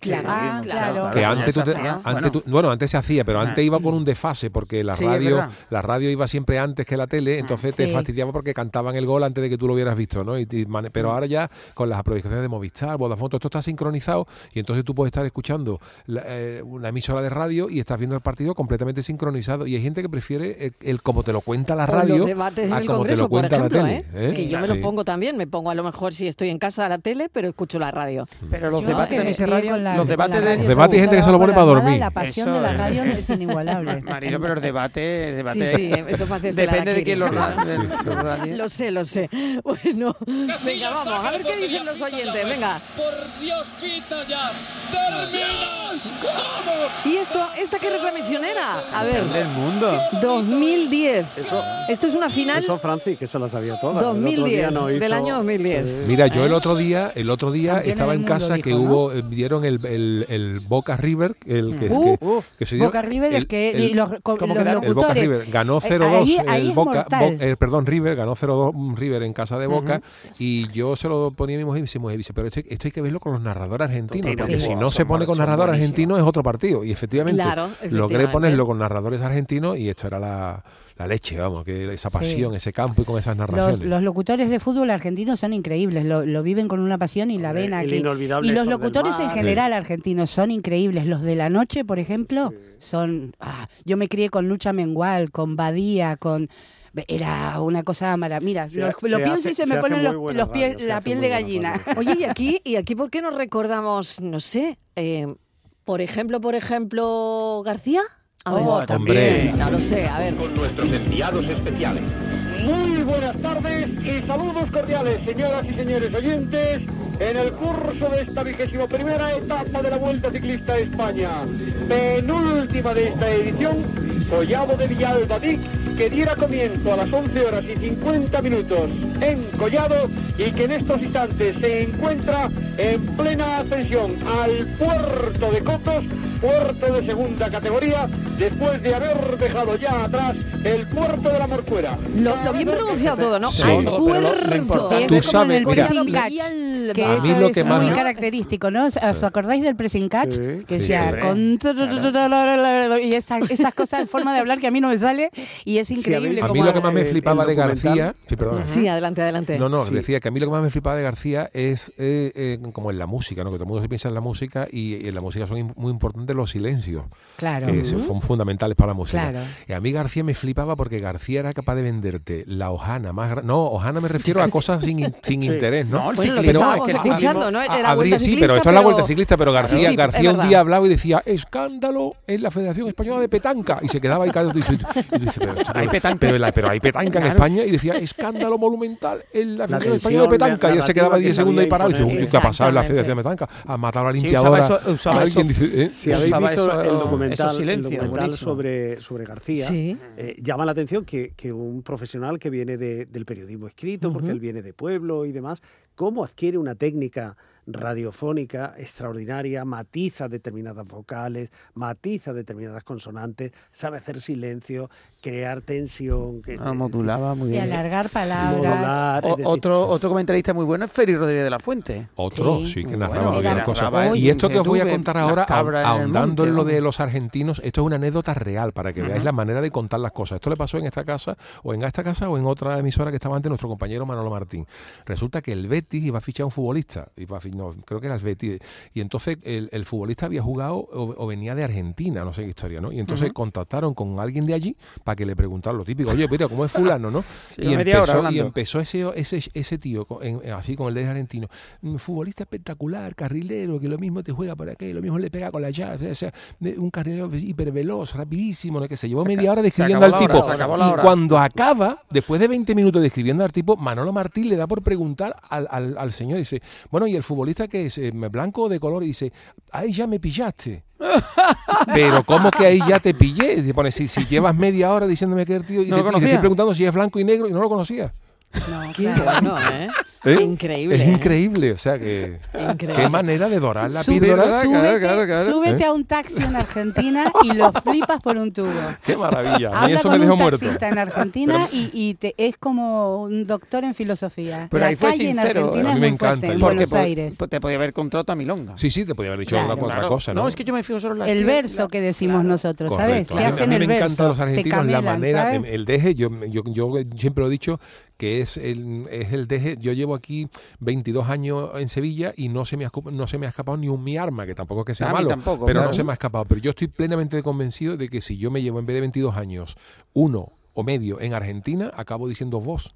Claro, Ah, claro. Que antes, tú te- Bueno. tú- bueno, antes se hacía, pero Ah. antes iba con un desfase porque la Sí, radio, la radio iba siempre antes que la tele, entonces te fastidiaba porque cantaban el gol antes de que tú lo hubieras visto, ¿no? Y, y mane- Mm. pero ahora ya con las aproximaciones de Movistar, Vodafone, todo esto está sincronizado y entonces tú puedes estar escuchando la, eh, una emisora de radio y estás viendo el partido completamente sincronizado y hay gente que prefiere el, el como te lo cuenta la radio los debates a del como te Congreso, lo por cuenta ejemplo, la tele. ¿eh? ¿eh? que yo me Sí. lo pongo también. Me pongo a lo mejor si estoy en casa a la tele, pero escucho la radio. Pero los Yo debates ese crié radio, con la- los debates de... radio Los debates hay gente que se lo pone para dormir. La pasión Eso de la radio es inigualable. Marilo, pero el debate, el debate Sí, sí, eso depende de quién lo, harakiri. ra- Sí, de- sí. lo sé, lo sé. Bueno, venga, vamos, a ver qué dicen los oyentes. Venga. Por Dios, pita ya. ¿Y esto, esta qué retransmisión era? A ver, del mundo. 2010. Eso, Esto es una final eso Francis, que se la sabía toda. El otro 2010, día no del año 2010. Sí. Mira, yo el otro día, el otro día estaba en mundo, casa que dijo, ¿no? hubo, eh, dieron el, el, el Boca River, el que, Uh, que- que se dio- Boca River, el que el- y los, co- ¿cómo los era? el Boca. River ganó Eh, 0-2 ahí- ahí el Boca. Bo- eh, perdón, River ganó 0-2 River en casa de Boca y yo se lo ponía a mi mujer y mujer, dice, pero esto, esto hay que verlo con los narradores argentinos, porque sí. si no se pone con narradores argentinos es otro partido y efectivamente Claro, logré efectivamente. ponerlo con narradores argentinos y esto era la, la leche, vamos, que esa pasión, ese campo y con esas narraciones. los locutores de fútbol argentinos son increíbles, lo, lo viven con una pasión y la ven aquí. inolvidable Y los locutores en general argentinos son increíbles. Los de la noche, por ejemplo, son... ah, yo me crié con Lucha Mengual, con Badía, con... Era una cosa maravillosa. Mira, Se lo, ha- lo se pienso hace- y se se me ponen los, pies, radio, la piel de gallina. radio. Oye, y aquí, y aquí, ¿por qué nos recordamos, no sé, eh, por ejemplo, por ejemplo, García? A ver, Oh, Hombre, no lo sé, a ver. con nuestros enviados especiales. Muy buenas tardes y saludos cordiales, señoras y señores oyentes, en el curso de esta vigésimo primera etapa de la Vuelta Ciclista a España. Penúltima de esta edición, Collado de Villalbadic, que diera comienzo a las 11 horas y 50 minutos en Collado y que en estos instantes se encuentra en plena ascensión al puerto de Cotos, puerto de segunda categoría, después de haber dejado ya atrás el puerto de la Morcuera. Lo, lo bien pronunciado todo, ¿no? Sí. Al lo- puerto. Tú Es sabes, el mira. pressing catch, Vial- que A eso mí lo es que más muy me- característico, ¿no? ¿Os acordáis del pressing catch? Sí. que Sí, decía sí. con y esa- esas cosas, forma de hablar que a mí no me sale y es increíble. a mí lo que más me flipaba el de. García, sí, perdona. Sí, adelante, adelante. No, no, Sí. decía que a mí lo que más me flipaba de García es eh, eh, como en la música, ¿no? Que todo el mundo se piensa en la música y, y en la música son muy importantes los silencios, Claro. que se- son fundamentales para la música. Claro. Y a mí García me flipaba porque García era capaz de venderte la hojana más grande. No, hojana me refiero a cosas sin, in- sin interés, ¿no? No, el Bueno, lo que ciclismo, estábamos es que el escuchando, ciclismo- ¿no? A- Era la habría- vuelta sí, pero esto es la vuelta ciclista, pero García, Sí, sí, es García un día hablaba y decía, escándalo en la Federación Española de Petanca. Y se quedaba ahí callado y, dice- pero, esto- Hay petanca. pero, la- pero hay petanca en. España y decía, escándalo monumental en la Federación Española de Petanca. Y él se quedaba que 10 segundos ahí parado y dice, imponer. "Uy, ¿qué ha pasado en la. Federación de Petanca? Ha matado a la limpiadora. usaba eso- usaba Alguien eso. dice, ¿eh? Usaba eso- el documental, esos silencios, el documental sobre, sobre García, Sí. eh, llama la atención que, que un profesional que viene de- del periodismo escrito, porque él viene de pueblo y demás, cómo adquiere una técnica radiofónica extraordinaria, matiza determinadas vocales, matiza determinadas consonantes, sabe hacer silencio, crear tensión. Que, Ah, modulaba muy Y bien. alargar palabras. modular, es O- decir, otro, otro comentarista muy bueno es Feri Rodríguez de la Fuente. Otro, Sí. sí, que narraba bueno, muy bien cosas. Y esto que os voy a contar ahora, en ahondando en lo de los argentinos, esto es una anécdota real para que veáis la manera de contar las cosas. Esto le pasó en esta casa, o en esta casa, o en otra emisora que estaba antes nuestro compañero Manolo Martín. Resulta que el Betis iba a fichar a un futbolista, iba a no, creo que era el Betis, y entonces el, el futbolista había jugado o, o venía de Argentina, no sé qué historia, ¿no? Y entonces contactaron con alguien de allí para que le preguntaran lo típico, oye, mira, ¿cómo es fulano, no? Sí, y, empezó, y empezó ese, ese, ese tío, en- así con el de argentino, "Mm, futbolista espectacular, carrilero, que lo mismo te juega por aquí, lo mismo le pega con la llave, o sea, un carrilero hiperveloz, rapidísimo, ¿no? que se llevó Se media hora describiendo al tipo. y cuando acaba, después de 20 minutos describiendo al tipo, Manolo Martín le da por preguntar al, al, al señor, dice, bueno, ¿y el futbolista que es eh, blanco o de color? Y dice, ahí ya me pillaste. Pero ¿cómo que ahí ya te pillé? Si, si llevas media hora diciéndome que el tío y, No te, y te estoy preguntando si es blanco y negro y no lo conocía. No, Qué claro. bueno, ¿eh? ¿Eh? Increíble. Es ¿eh? increíble, o sea que Increíble. qué manera de dorar la. ¿verdad? súbete, claro, claro. súbete ¿Eh? a un taxi en Argentina y lo flipas por un tubo. Qué maravilla. A mí Habla eso con me dejó un muerto. taxista en Argentina y, y te, es como un doctor en filosofía. Pero la ahí fue calle en sincero, Argentina a mí me encanta. en Porque Buenos po- Aires. po- te podía haber encontrado a Milonga. Sí, sí, te podía haber dicho Claro. alguna otra cosa, ¿no? es que yo me fijo solo en la El la- verso que decimos nosotros, Correcto. ¿sabes? Mí- hacen a mí el me verso. encantan los argentinos la manera, el deje, yo, yo, yo siempre lo he dicho que es el, es el deje, yo llevo aquí 22 años en Sevilla y no se me ha, no se me ha escapado ni un mi arma, que tampoco es que sea A malo, tampoco, pero claro. no se me ha escapado. Pero yo estoy plenamente convencido de que si yo me llevo en vez de 22 años uno o medio en Argentina, acabo diciendo vos.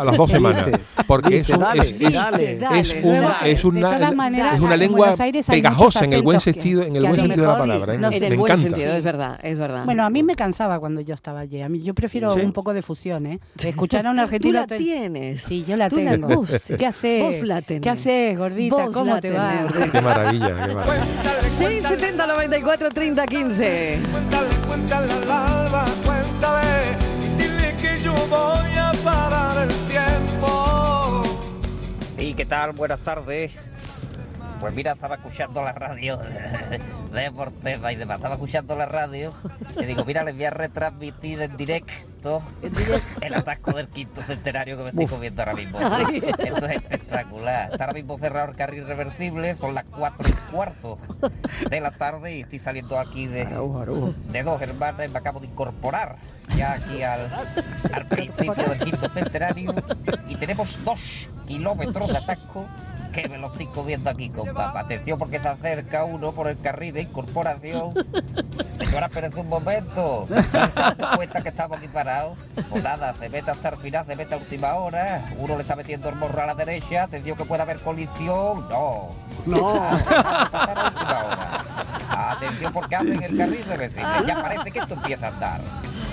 A las dos semanas. Porque es, un- es, es- dale. Dale, es luego una, es una, maneras, es una en lengua pegajosa en el buen sentido, en el buen sentido de la palabra. ¿eh? no, Me- En el me buen encanta. sentido, es verdad, es verdad. Bueno, a mí me cansaba cuando yo estaba allí. A mí, yo prefiero Sí. un poco de fusión, ¿eh? Escuchar a un Tú argentino. la tienes. Sí, yo la Tú tengo. vos, ¿Qué haces? vos la tenés. ¿Qué haces, gordita? Vos ¿Cómo te va? Qué maravilla, qué maravilla. 670 94 30 15. Cuéntale, cuéntale al alba, yo voy a parar el tiempo. ¿Y qué tal? Buenas tardes. Pues mira, estaba escuchando la radio de Porteva y demás. Estaba escuchando la radio y digo, mira, les voy a retransmitir en directo el atasco del quinto centenario que me estoy comiendo ahora mismo. Esto es espectacular. Está ahora mismo cerrado el carril reversible, son las cuatro y cuarto de la tarde y estoy saliendo aquí de, de dos hermanas y me acabo de incorporar ya aquí al, al principio del quinto centenario y tenemos dos kilómetros de atasco que me lo estoy comiendo aquí con papa. Atención porque se acerca uno por el carril de incorporación. Señora, espérese un momento. ¿No cuenta que estamos aquí parados? Pues nada, se mete hasta el final, se mete a última hora. Uno le está metiendo el morro a la derecha. Atención que puede haber colisión. No. No. Atención porque abren el carril reversible. Ya parece que esto empieza a andar.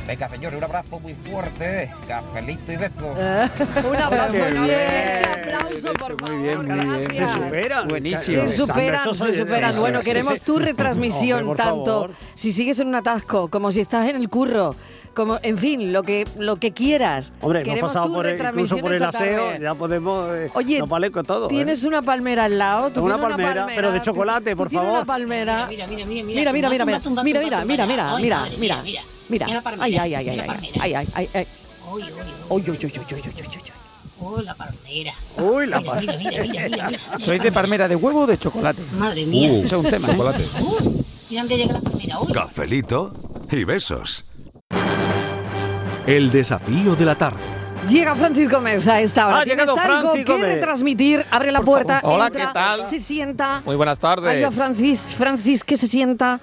Venga, señores, un abrazo muy fuerte. Cafelito y besos. Un aplauso Qué enorme. bien. Aplauso, por Muy bien, favor. muy bien. Gracias. Se superan. Buenísimo. Se superan, se superan. Bueno, queremos tu retransmisión, tanto favor. si sigues en un atasco, como si estás en el curro, como, en fin, lo que, lo que quieras. Hombre, hemos Queremos pasado tu por el, incluso retransmisión por el aseo, tarde. ya podemos. eh, Oye, nos vale con todo. ¿eh? Tienes una palmera al lado. tú Una tienes palmera, pero de chocolate, tú por tienes favor. una palmera. Mira, mira, mira, Mira, mira, mira, mira, mira, mira, mira, mira, mira. Mira, Mira la palmera, ay, ay, ay, mira ay, ay, palmera. ay, ay, ay, ay. Uy, uy, uy. Uy, uy, uy, uy, uy, uy, uy, uy. Oh, la palmera. Uy, la Mira, mira, mira, mira, mira, mira. ¿Sois de palmera de huevo o de chocolate? Madre mía. Uh, Eso es un tema, ¿eh? chocolate. Uh, mira dónde llega la palmera. Uy. Cafelito y besos. El desafío de la tarde. Llega Francis Gómez a esta hora. Ha Tienes algo Francis que Gómez. retransmitir. Abre la puerta. Hola, entra, ¿qué tal? Se sienta. Muy buenas tardes. Va Francis. Francis que se sienta.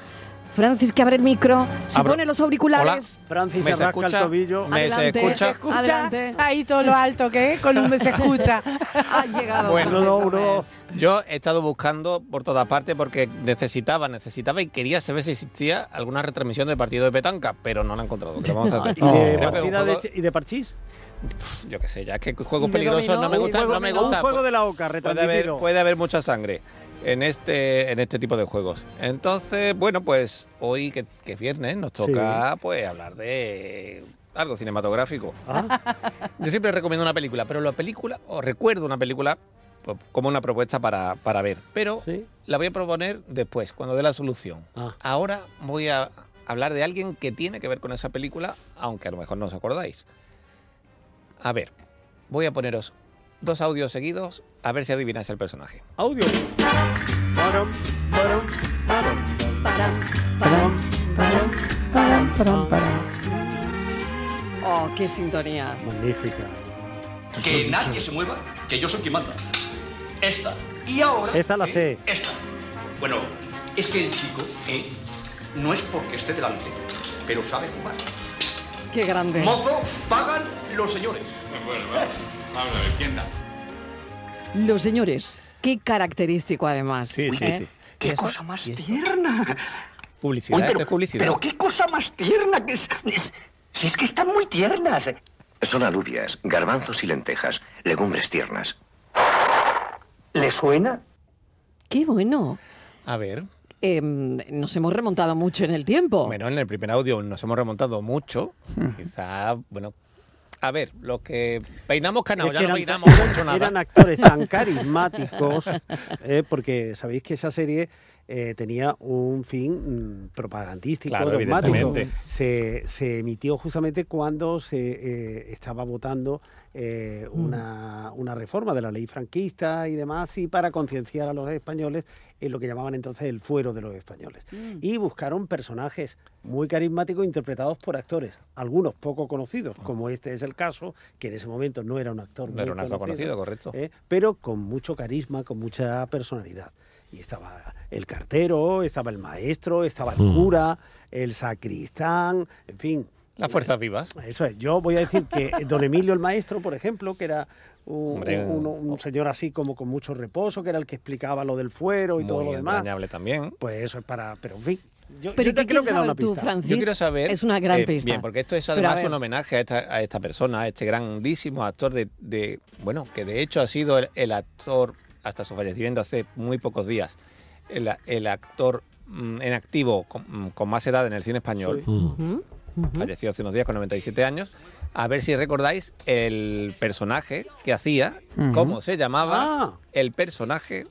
Francis que abre el micro. Se Abro- pone los auriculares. Francis ¿Me se se rasca el escucha? tobillo. ¿Me se Adelante. escucha? Escucha Adelante. ahí todo lo alto que es, con un me se escucha. Ha llegado. Bueno, Gómez. uno. Yo he estado buscando por todas partes porque necesitaba, necesitaba y quería saber si existía alguna retransmisión del partido de petanca, pero no la he encontrado. ¿Qué vamos a hacer? ¿Y de, partida de, juego- ¿Y de parchís? yo qué sé, ya es que juegos ¿Y de peligrosos no me ¿Y de gustan, no me gusta. Un juego de la OCA, Puede haber, puede haber mucha sangre en este, en este tipo de juegos. Entonces, bueno, pues hoy que, que es viernes nos toca pues hablar de algo cinematográfico. Ah, Yo siempre recomiendo una película, pero la película, o recuerdo una película pues, como una propuesta para, para ver. Pero la voy a proponer después, cuando dé la solución. Ah. Ahora voy a hablar de alguien que tiene que ver con esa película, aunque a lo mejor no os acordáis. A ver, voy a poneros dos audios seguidos, a ver si adivináis el personaje. Audio. Oh, qué sintonía. Magnífica. Que nadie se mueva, que yo soy quien manda. Esta. Y ahora. Esta la ¿eh? sé. Esta. Bueno, es que el chico, ¿eh? No es porque esté delante, pero sabe jugar. Qué grande. Mozo, pagan los señores. Bueno, bueno. Los señores, qué característico además. Sí, sí, ¿eh? sí. ¡Qué cosa más tierna! Publicidad, Oye, esto es publicidad. Pero qué cosa más tierna que es. es- si es que están muy tiernas. Son alubias, garbanzos y lentejas, legumbres tiernas. ¿Le suena? Qué bueno. A ver. Em, nos hemos remontado mucho en el tiempo. Bueno, en el primer audio nos hemos remontado mucho. Quizá, bueno. A ver, los que peinamos canao, Es ya que no peinamos mucho nada. eran actores tan carismáticos, eh, porque sabéis que esa serie eh, tenía un fin mm, propagandístico, Claro, dogmático. evidentemente. Se, se emitió justamente cuando se eh, estaba votando eh, Mm. una, una reforma de la ley franquista y demás, y para concienciar a los españoles en lo que llamaban entonces el fuero de los españoles. Mm. Y buscaron personajes muy carismáticos interpretados por actores, algunos poco conocidos, como este es el caso, que en ese momento no era un actor No muy era un actor conocido, correcto. ¿eh? pero con mucho carisma, con mucha personalidad. Y estaba el cartero, estaba el maestro, estaba el Mm. cura, el sacristán, en fin. Las fuerzas vivas. Eso es. Yo voy a decir que don Emilio el maestro, por ejemplo, que era un, Hombre, un- un señor así como con mucho reposo, que era el que explicaba lo del fuero y todo lo demás. también. Pues eso es para... Pero en fin. Yo, Pero yo ¿qué creo que saber una tú, pista. Francis? Yo quiero saber. Es una gran eh, pista. Bien, porque esto es además un homenaje a esta, a esta persona, a este grandísimo actor de, de- Bueno, que de hecho ha sido el, el actor, hasta su fallecimiento hace muy pocos días, el, el actor mm, en activo con, mm, con más edad en el cine español. Falleció hace unos días con 97 años. A ver si recordáis el personaje que hacía, Ujú. cómo se llamaba Ah. el personaje.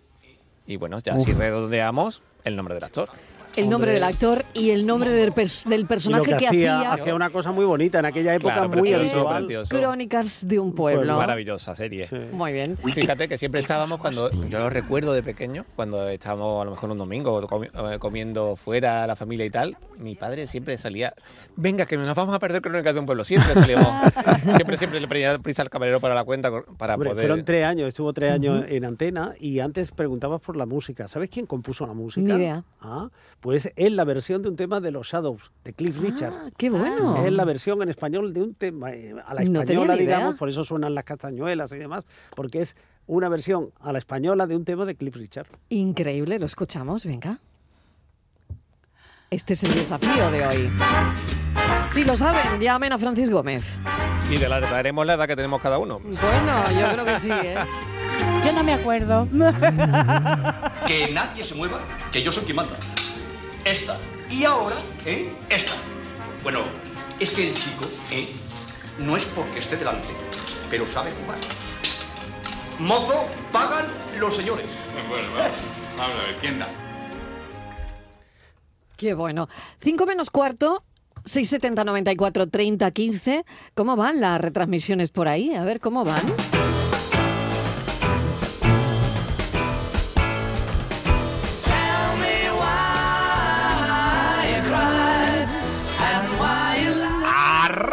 Y bueno, ya Uf. si redondeamos el nombre del actor. El nombre Hombre. del actor y el nombre del, pers- del personaje que, que, hacía, hacía una cosa muy bonita en aquella época, Claro, muy precioso, habitual. precioso. Crónicas de un pueblo. Maravillosa serie. Muy bien. Fíjate que siempre estábamos cuando, yo lo recuerdo de pequeño, cuando estábamos a lo mejor un domingo eh, comiendo fuera la familia y tal, mi padre siempre salía, venga que nos vamos a perder crónicas de un pueblo, siempre salíamos, siempre, siempre le ponía prisa al camarero para la cuenta para Hombre, poder... fueron tres años, estuvo tres años en antena y antes preguntabas por la música. ¿Sabes quién compuso la música? Ni idea. Ah, pues es la versión de un tema de los Shadows, de Cliff Richard. Ah, qué bueno. Es la versión en español de un tema, eh, a la española, digamos, por eso suenan las castañuelas y demás, porque es una versión a la española de un tema de Cliff Richard. Increíble, lo escuchamos, venga. Este es el desafío de hoy. Si lo saben, llamen a Francis Gómez. Y de la daremos la edad que tenemos cada uno. Bueno, yo creo que sí, ¿eh? Yo no me acuerdo. Que nadie se mueva, que yo soy quien manda. Esta. Y ahora, ¿eh? Esta. Bueno, es que el chico, ¿eh? No es porque esté delante, pero sabe jugar. Psst. Mozo, pagan los señores. Bueno, bueno. Vamos a ver, ¿quién da? Qué bueno. 5 menos cuarto, 670 94 30 15. ¿Cómo van las retransmisiones por ahí? A ver, ¿cómo van?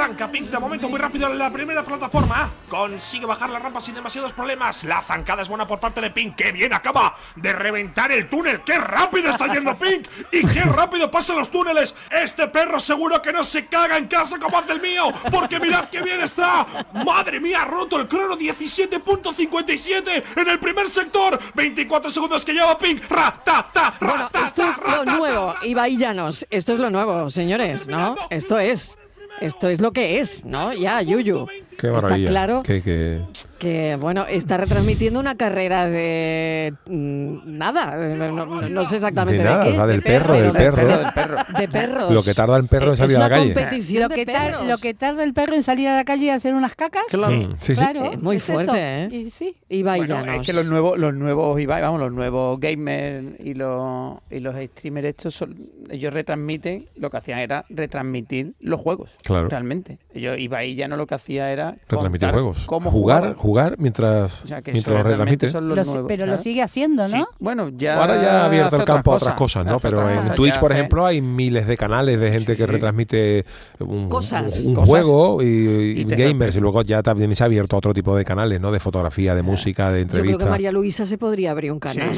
Arranca Pink de momento muy rápido en la primera plataforma. Consigue bajar la rampa sin demasiados problemas. La zancada es buena por parte de Pink. ¡Qué bien! Acaba de reventar el túnel. ¡Qué rápido está yendo Pink! ¡Y qué rápido pasan los túneles! Este perro seguro que no se caga en casa como hace el mío. Porque mirad qué bien está. ¡Madre mía! Ha roto el crono 17.57 en el primer sector. 24 segundos que lleva Pink. ¡Ra, ta, ta, ra, Bueno, ta, esto ta, es ra, lo ta, nuevo, Ibai Llanos. Esto es lo nuevo, señores, ¿no? Esto es. Esto es lo que es, ¿no? Ya, Yuyu. Qué maravilla. claro. Que, que- Que bueno, está retransmitiendo una carrera de mm, nada, no, no- no sé exactamente De de, nada, qué. o sea, del de perro, del perro. De, de perros. Lo que tarda el perro en Es salir a la calle. competición Lo de que, tar- perros. lo que tarda el perro en salir a la calle y hacer unas cacas. Claro. Mm, sí, sí. Claro, Es muy es eso. fuerte, ¿eh? Y sí. Ibai Bueno, es que los nuevos, los nuevos Ibai, vamos, los nuevos gamers y los, y los streamers estos, son- ellos retransmiten, lo que hacían era retransmitir los juegos. Claro. Realmente. Ellos, Ibai ya no lo que hacía era Retransmitir juegos. cómo jugar, jugar mientras, O sea, que mientras eso lo retransmite. son los Lo- nuevos, pero lo sigue haciendo, ¿no? Sí. Bueno, ya Ahora ya ha abierto el campo a otras cosas, ¿no? Pero en cosas, Twitch, por hace- ejemplo, hay miles de canales de gente que sí. retransmite un, Cosas. un Cosas. juego y, y Y te gamers. Y luego ya también se ha abierto otro tipo de canales, ¿no? De fotografía, de música, de Yo creo que entrevistas. María Luisa se podría abrir un canal.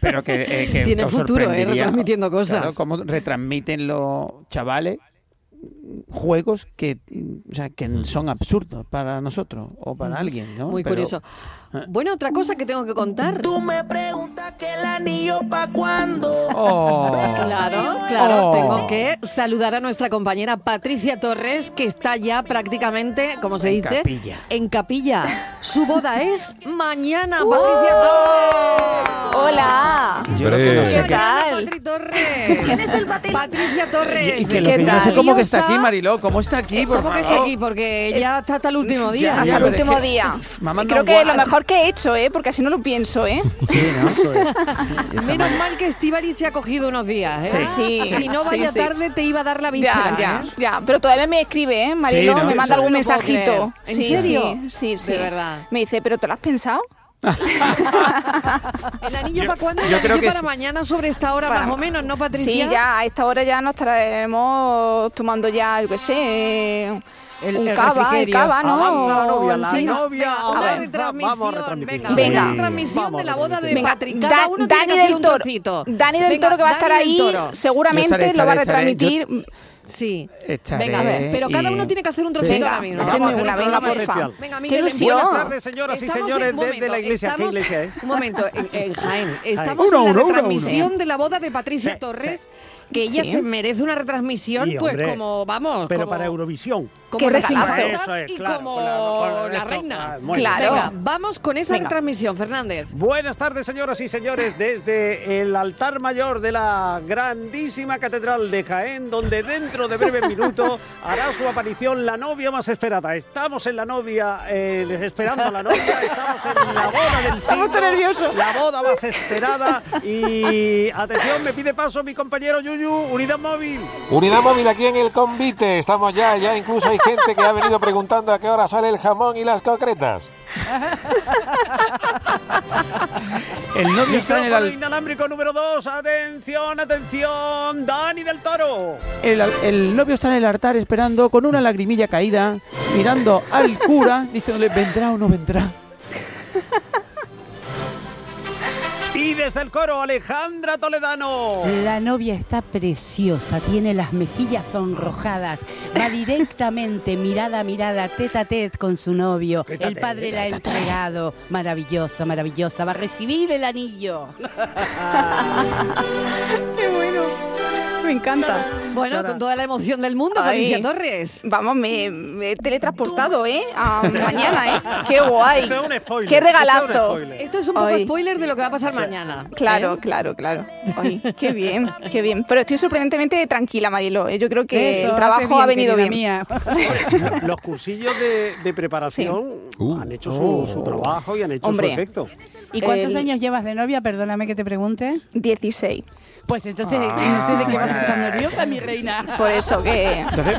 Pero que, eh, que Tiene futuro, ¿eh? Retransmitiendo cosas. Claro, cómo retransmiten los chavales juegos que, o sea, que son absurdos para nosotros o para alguien, ¿no? Muy Pero- curioso. Bueno, otra cosa que tengo que contar. Tú me preguntas que el anillo pa' cuándo. Oh. Claro, claro, Oh. tengo que saludar a nuestra compañera Patricia Torres, que está ya prácticamente, como se En dice, capilla. en capilla. Su boda es mañana, Patricia Torres. Hola. Yo lo que Hombre. no sé ¿Qué tal? Torres. ¿Tienes el? Patricia Torres. Y que lo sé tal? cómo que está aquí, Mariló, cómo está aquí, por ¿Cómo que favor. está aquí? Porque ya está hasta el último día. Ya, Hasta ya, el último que- día. Me ha mandado Creo que lo mejor que he hecho, ¿eh? Porque así no lo pienso, ¿eh? Sí, ¿no? Menos mal que Estivali se ha cogido unos días, ¿eh? Sí. Si no Sí, vaya sí. tarde te iba a dar la Ya, víspera. ya, ¿eh? ya. Pero todavía me escribe, ¿eh? Marilo, Sí, ¿no? me manda algún mensajito. ¿En sí, serio? Sí, sí, sí. De verdad. Me dice, ¿pero te lo has pensado? ¿El anillo para cuándo? El yo creo anillo que para sí. mañana sobre esta hora Para- más o menos, ¿no, Patricia? Sí, ya a esta hora ya nos estaremos tomando ya, yo qué sé, El- un el cava, el cava, ¿no? Novia, la Sí. novia. Venga, una retransmisión, vamos a retransmitir. venga, Sí. una retransmisión Vamos de la boda de. Venga, Patrick. Cada Da- uno Dani tiene que hacer del un Toro. trocito. Dani del Venga, Toro que va a estar ahí, seguramente estaré, lo va a estaré. retransmitir. Sí. Estaré Venga, a ver, pero cada y- uno tiene que hacer un trocito ahora mismo. Vamos una, un venga, porfa. Venga, Qué Miguel, ilusión. Buenas tardes, señoras y señores, en- desde la iglesia. ¿Qué estamos- iglesia es? Un momento, en, en Jaén. Estamos Uno, en la uno, retransmisión uno. de la boda de Patricia Sí, Torres, que ella Sí. se merece una retransmisión, Sí, pues hombre. como, vamos, Pero como, para Eurovisión. como Eso es, y claro, como con la- con la esto, reina. ah. Claro. Venga, vamos con esa Venga. retransmisión, Fernández. Buenas tardes, señoras y señores, desde el altar mayor de la grandísima catedral de Jaén, donde dentro de breves minutos hará su aparición la novia más esperada. Estamos en la novia, eh, esperando a la novia, estamos en la boda del siglo. La boda más esperada y atención, me pide paso mi compañero Yuyu, Unidad Móvil. Unidad móvil aquí en el convite. Estamos ya, ya incluso hay gente que ha venido preguntando a qué hora sale el jamón y las concretas. El novio está en el, al- inalámbrico número 2, atención, atención, Dani del Toro. el, el novio está en el altar esperando con una lagrimilla caída, mirando al cura, diciéndole, ¿vendrá o no vendrá? Y desde el coro, Alejandra Toledano. La novia está preciosa, tiene las mejillas sonrojadas, va directamente mirada a mirada, tete a tete con su novio. El padre la ha entregado. Maravillosa, maravillosa. Va a recibir el anillo. Qué bueno. Me encanta. Bueno, con toda la emoción del mundo. Patricia Torres. Vamos, me, me he teletransportado, ¿eh? A mañana, ¿eh? Qué guay. Esto es un spoiler, Qué esto es un regalazo. Esto es un poco Ay. spoiler de lo que va a pasar mañana. Claro, ¿eh? claro, claro. Ay, qué bien, qué bien. Pero estoy sorprendentemente tranquila, Marilo. ¿eh? Yo creo que Eso, el trabajo bien, ha venido bien. mía. Los cursillos de, de preparación Uh. han hecho su, su trabajo y han hecho Hombre. su efecto. ¿Y cuántos El- años llevas de novia? Perdóname que te pregunte. 16. Pues entonces, Ah, no sé de qué vas a estar nerviosa, mi reina. Por eso que... Entonces,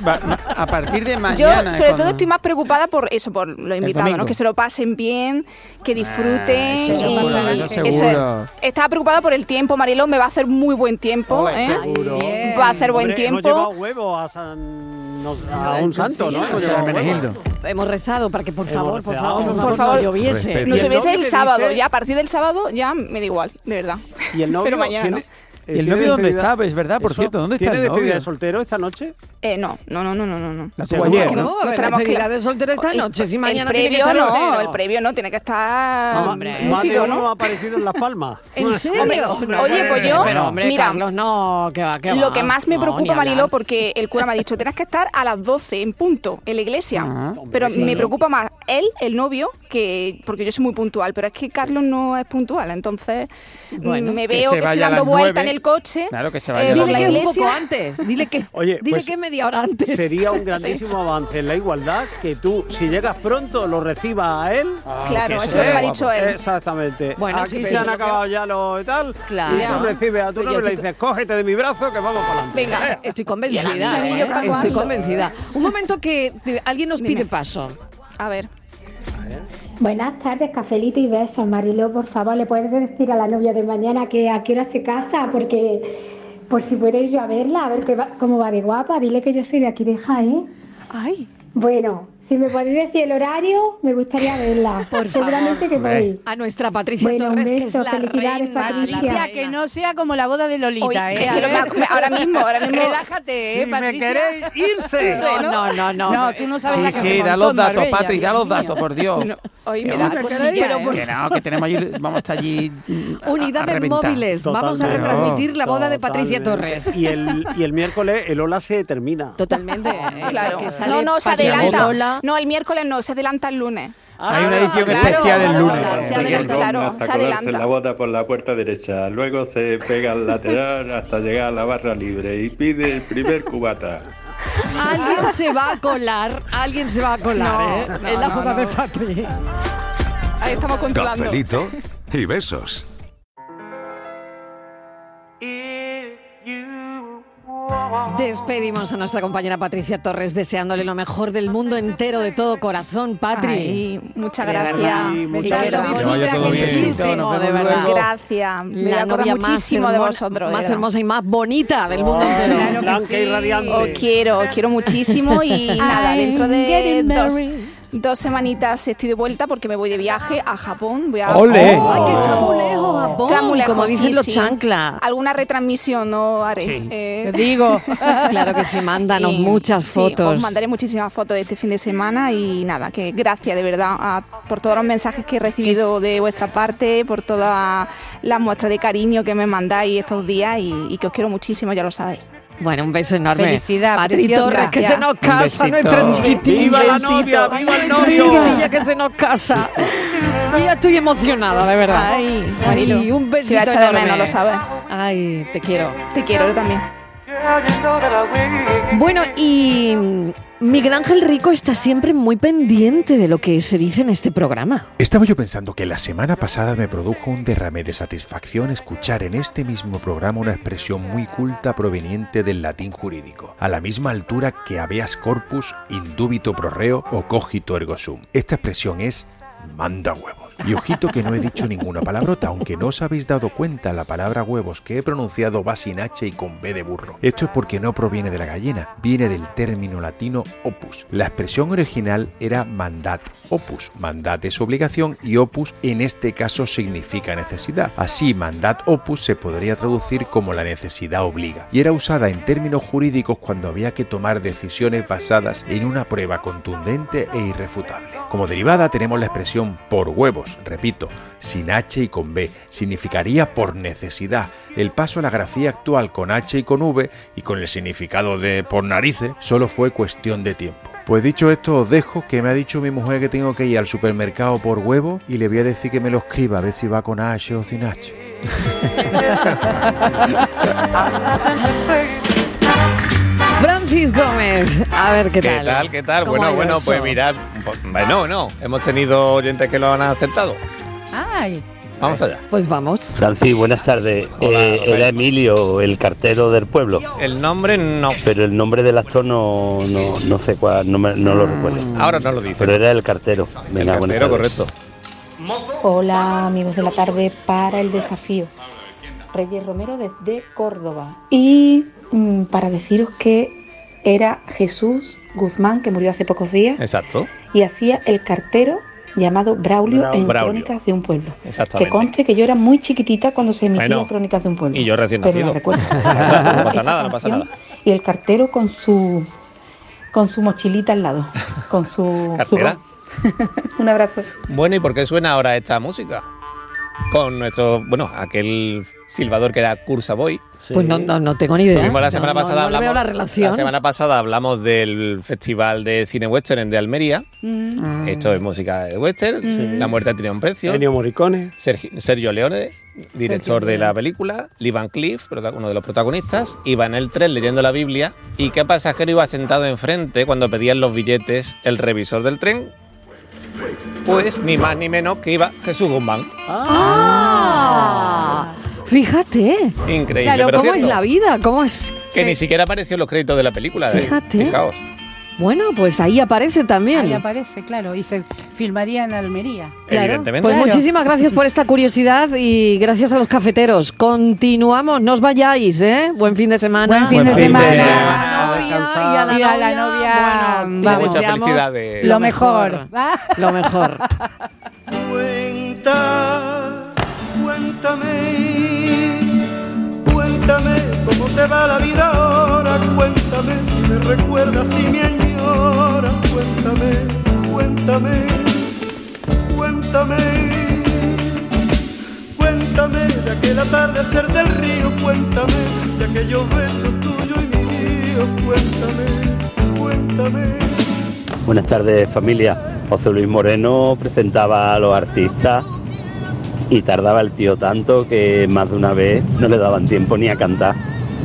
a partir de Yo, mañana... es sobre todo, cuando- estoy más preocupada por eso, por los invitados. ¿no? Que se lo pasen bien, que disfruten. Ah, eso y- seguro, eso es. Estaba preocupada por el tiempo, Mariló. Me va a hacer muy buen tiempo. Oh, ¿eh? Va a hacer buen Hombre, Hemos tiempo. llevado huevo a, San, nos- a un santo, Sí, ¿no? Hemos. Hermenegildo. Hemos rezado para que por Hemos favor, por favor, por Por favor, favor. no lloviese. Nos Y el sábado, dice- ya a partir del sábado ya me da igual, de verdad. Y el novio Pero mañana tiene, no. ¿Y el ¿tiene novio dónde está? Es verdad, por Eso, cierto, ¿dónde está ¿Tiene el despedida novio? de soltero esta noche? Eh, no, no, no, no, no, no, no. La ¿Seguro tuvo ayer, que ¿no? no? ¿Cómo va a haber tenemos que- despedida de soltero esta El- noche? Si el mañana tiene que previo ser no, el previo no, tiene que estar hombre, lúcido, ¿no? ha aparecido en Las Palmas. ¿En serio? Hombre, oye, pues yo- Pero hombre, mira, Carlos, no, que va, que Lo va. que más me No, preocupa. Mariló, porque el cura me ha dicho, tienes que estar a las 12 en punto en la iglesia. Ah, pero sí. me preocupa más él, el novio, que porque yo soy muy puntual, pero es que Carlos no es puntual, entonces Bueno, me veo que, estoy dando las vuelta nueve. en el coche. Claro, que se eh, vaya a las Dile la que nueve. un poco iglesia. antes. Dile que, Oye, dile pues que media hora antes. Sería un grandísimo avance en la igualdad que tú, si llegas pronto, lo recibas a él. Claro, que eso es lo que me ha dicho él. Exactamente. Bueno, Aquí sí, se sí, han acabado ya los y tal. Claro. Y tú recibes a tu novio y le estoy- dices, cógete de mi brazo que vamos para adelante. Venga, Estoy convencida, ¿Y el ¿eh? Estoy convencida. Un momento que alguien nos pide paso. a ver. Buenas tardes, cafelito y besos. Mariló, por favor, ¿le puedes decir a la novia de mañana que a qué hora se casa? Porque por si puedo ir yo a verla, a ver qué va- cómo va de guapa. Dile que yo soy de aquí de Jaén. Ay, Bueno, si me podéis decir el horario, me gustaría verla. Por Seguramente que voy. A nuestra Patricia Bueno, Torres, que es beso, la felicidades, reina. Patricia. la Patricia, reina. que no sea como la boda de Lolita, ¿eh? que ahora mismo, ahora mismo. Relájate, ¿eh, Si me Patricia? queréis irse. No, no, no, no. No, tú no sabes la Sí, que sí, se da los datos, Marbella, Patri, da los datos, por Dios. no, hoy Que me no, da cosilla, ¿eh? Que no, que tenemos allí, vamos a estar allí. mm, a- Unidades móviles. Vamos a retransmitir la boda de Patricia. Torres. Y el, y el miércoles el Ola se termina. Totalmente. Claro. No, no, se Patricia adelanta. No, el miércoles no, se adelanta el lunes. Hay una edición claro, especial el lunes. claro, se adelanta, claro, se adelanta. la bota por la puerta derecha, luego se pega al lateral hasta llegar a la barra libre y pide el primer cubata. Alguien se va a colar, alguien se va a colar, No, ¿eh? no, en la no, boda de. Patri. Ahí estamos controlando. Cafelito y besos. Despedimos a nuestra compañera Patricia Torres deseándole lo mejor del mundo entero de todo corazón, Patri. Ay, muchas gracias. Sí, Y muchas que gracias. Disfrute muchísimo, de verdad. luego. Gracias. Me voy a La novia más, muchísimo de vosotros. más hermosa y más bonita del mundo entero. Claro que y sí. radiante. Os quiero, os quiero muchísimo y nada, dentro de dos, dos semanitas estoy de vuelta porque me voy de viaje a Japón. Voy a, ¡Ole! Ay, que está muy lejos, Japón, Está muy lejos, como dicen sí, los sí. chanclas. Alguna retransmisión no haré. Sí. eh, Te digo. Claro que sí, mándanos y- muchas sí, fotos. os mandaré muchísimas fotos de este fin de semana y nada, que gracias de verdad a- por todos los mensajes que he recibido de vuestra parte, por todas las muestras de cariño que me mandáis estos días y, y que os quiero muchísimo, ya lo sabéis. Bueno, un beso enorme. Felicidad, Patri. Torres, que se nos casa, nuestra chiquitilla. ¡Viva la novia! ¡Viva el novio! chiquitilla que se nos casa. Yo ya estoy emocionada, de verdad. Ay, un te besito voy a echar de enorme. menos, lo sabes. Ay, te quiero. Te quiero yo también. Bueno, y Miguel Ángel Rico está siempre muy pendiente de lo que se dice en este programa. Estaba yo pensando que la semana pasada me produjo un derrame de satisfacción escuchar en este mismo programa una expresión muy culta proveniente del latín jurídico, a la misma altura que habeas corpus, indubito pro reo o cogito ergo sum. Esta expresión es manda huevos. Y ojito que no he dicho ninguna palabrota, aunque no os habéis dado cuenta, la palabra huevos que he pronunciado va sin H y con B de burro. Esto es porque no proviene de la gallina, viene del término latino opus. La expresión original era mandat opus. Mandat es obligación y opus en este caso significa necesidad. Así, mandat opus se podría traducir como la necesidad obliga y era usada en términos jurídicos cuando había que tomar decisiones basadas en una prueba contundente e irrefutable. Como derivada tenemos la expresión por huevos, repito, sin H y con B, significaría por necesidad. El paso a la grafía actual con H y con V y con el significado de por narices solo fue cuestión de tiempo. Pues dicho esto, os dejo que me ha dicho mi mujer que tengo que ir al supermercado por huevo y le voy a decir que me lo escriba a ver si va con H o sin H. Francis Gómez, a ver qué ¿Qué tal. tal? ¿Qué tal? ¿Cómo ha Bueno, bueno, eso? pues mirad. pues, Bueno, no, hemos tenido oyentes que lo han aceptado. Ay. Vamos allá. Pues vamos. Francis, buenas tardes. Eh, era Emilio, el cartero del pueblo. El nombre no. Pero el nombre del actor no, no, no sé cuál, no, me- no lo recuerdo. Ahora no lo dice. Pero era el cartero. Venga, buenas cartero, correcto. Hola amigos de la tarde para el desafío. Reyes Romero desde Córdoba. Y mm, para deciros que era Jesús Guzmán, que murió hace pocos días, Exacto. y hacía el cartero llamado Braulio, en Braulio. Crónicas de un Pueblo. Exactamente. Que conste que yo era muy chiquitita cuando se emitía Bueno, Crónicas de un Pueblo. y yo recién pero nacido. recuerdo. No pasa- no pasa Esa nada, no pasa nada. Y el cartero con su con su mochilita al lado, con su Cartera. zurrón. Un abrazo. Bueno, ¿y por qué suena ahora esta música? Con nuestro, bueno, aquel silbador que era Cursa Boy. Pues no, no, no tengo ni idea. Tuvimos la semana No, pasada veo hablamos, la relación. semana pasada hablamos del Festival de Cine Western de Almería. Mm. Esto es música de western. Sí. La muerte tiene un precio. Ennio Morricone. Sergio, Sergio Leone, director Sergio de la película. Lee Van Cleef, uno de los protagonistas. Iba en el tren leyendo la Biblia. ¿Y qué pasajero iba sentado enfrente cuando pedían los billetes el revisor del tren? Pues ni más ni menos que iba Jesús Guzmán. Ah, fíjate. Increíble, Claro, pero ¿cómo es la vida? ¿Cómo es? Que Sí. ni siquiera apareció en los créditos de la película. Fíjate. Fijaos. Bueno, pues ahí aparece también. Ahí aparece, claro, y se filmaría en Almería. Claro. Pues muchísimas gracias por esta curiosidad y gracias a los cafeteros. Continuamos, no os vayáis, ¿eh? Buen fin de semana. Buen fin de semana. Y a la Y a la novia, bueno, vamos. felicidades. Lo mejor. Lo mejor. Cuenta, cuéntame, cuéntame cómo te va la vida ahora, cuéntame si me recuerdas, si me añoras, cuéntame, cuéntame, cuéntame, cuéntame de aquel atardecer del río, cuéntame de aquellos besos tuyos y míos, cuéntame, cuéntame. Buenas tardes familia. José Luis Moreno presentaba a los artistas y tardaba el tío tanto que más de una vez no le daban tiempo ni a cantar.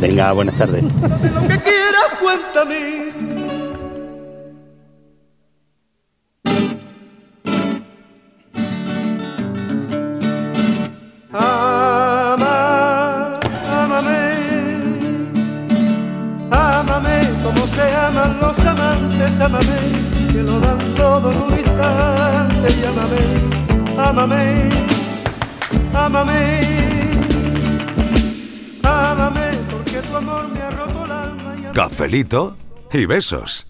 Venga, buenas tardes. Lo que quieras, cuéntame. Ámame, que lo dan todo en un instante y ámame, ámame, ámame, ámame, porque tu amor me ha roto el alma y Cafelito y besos.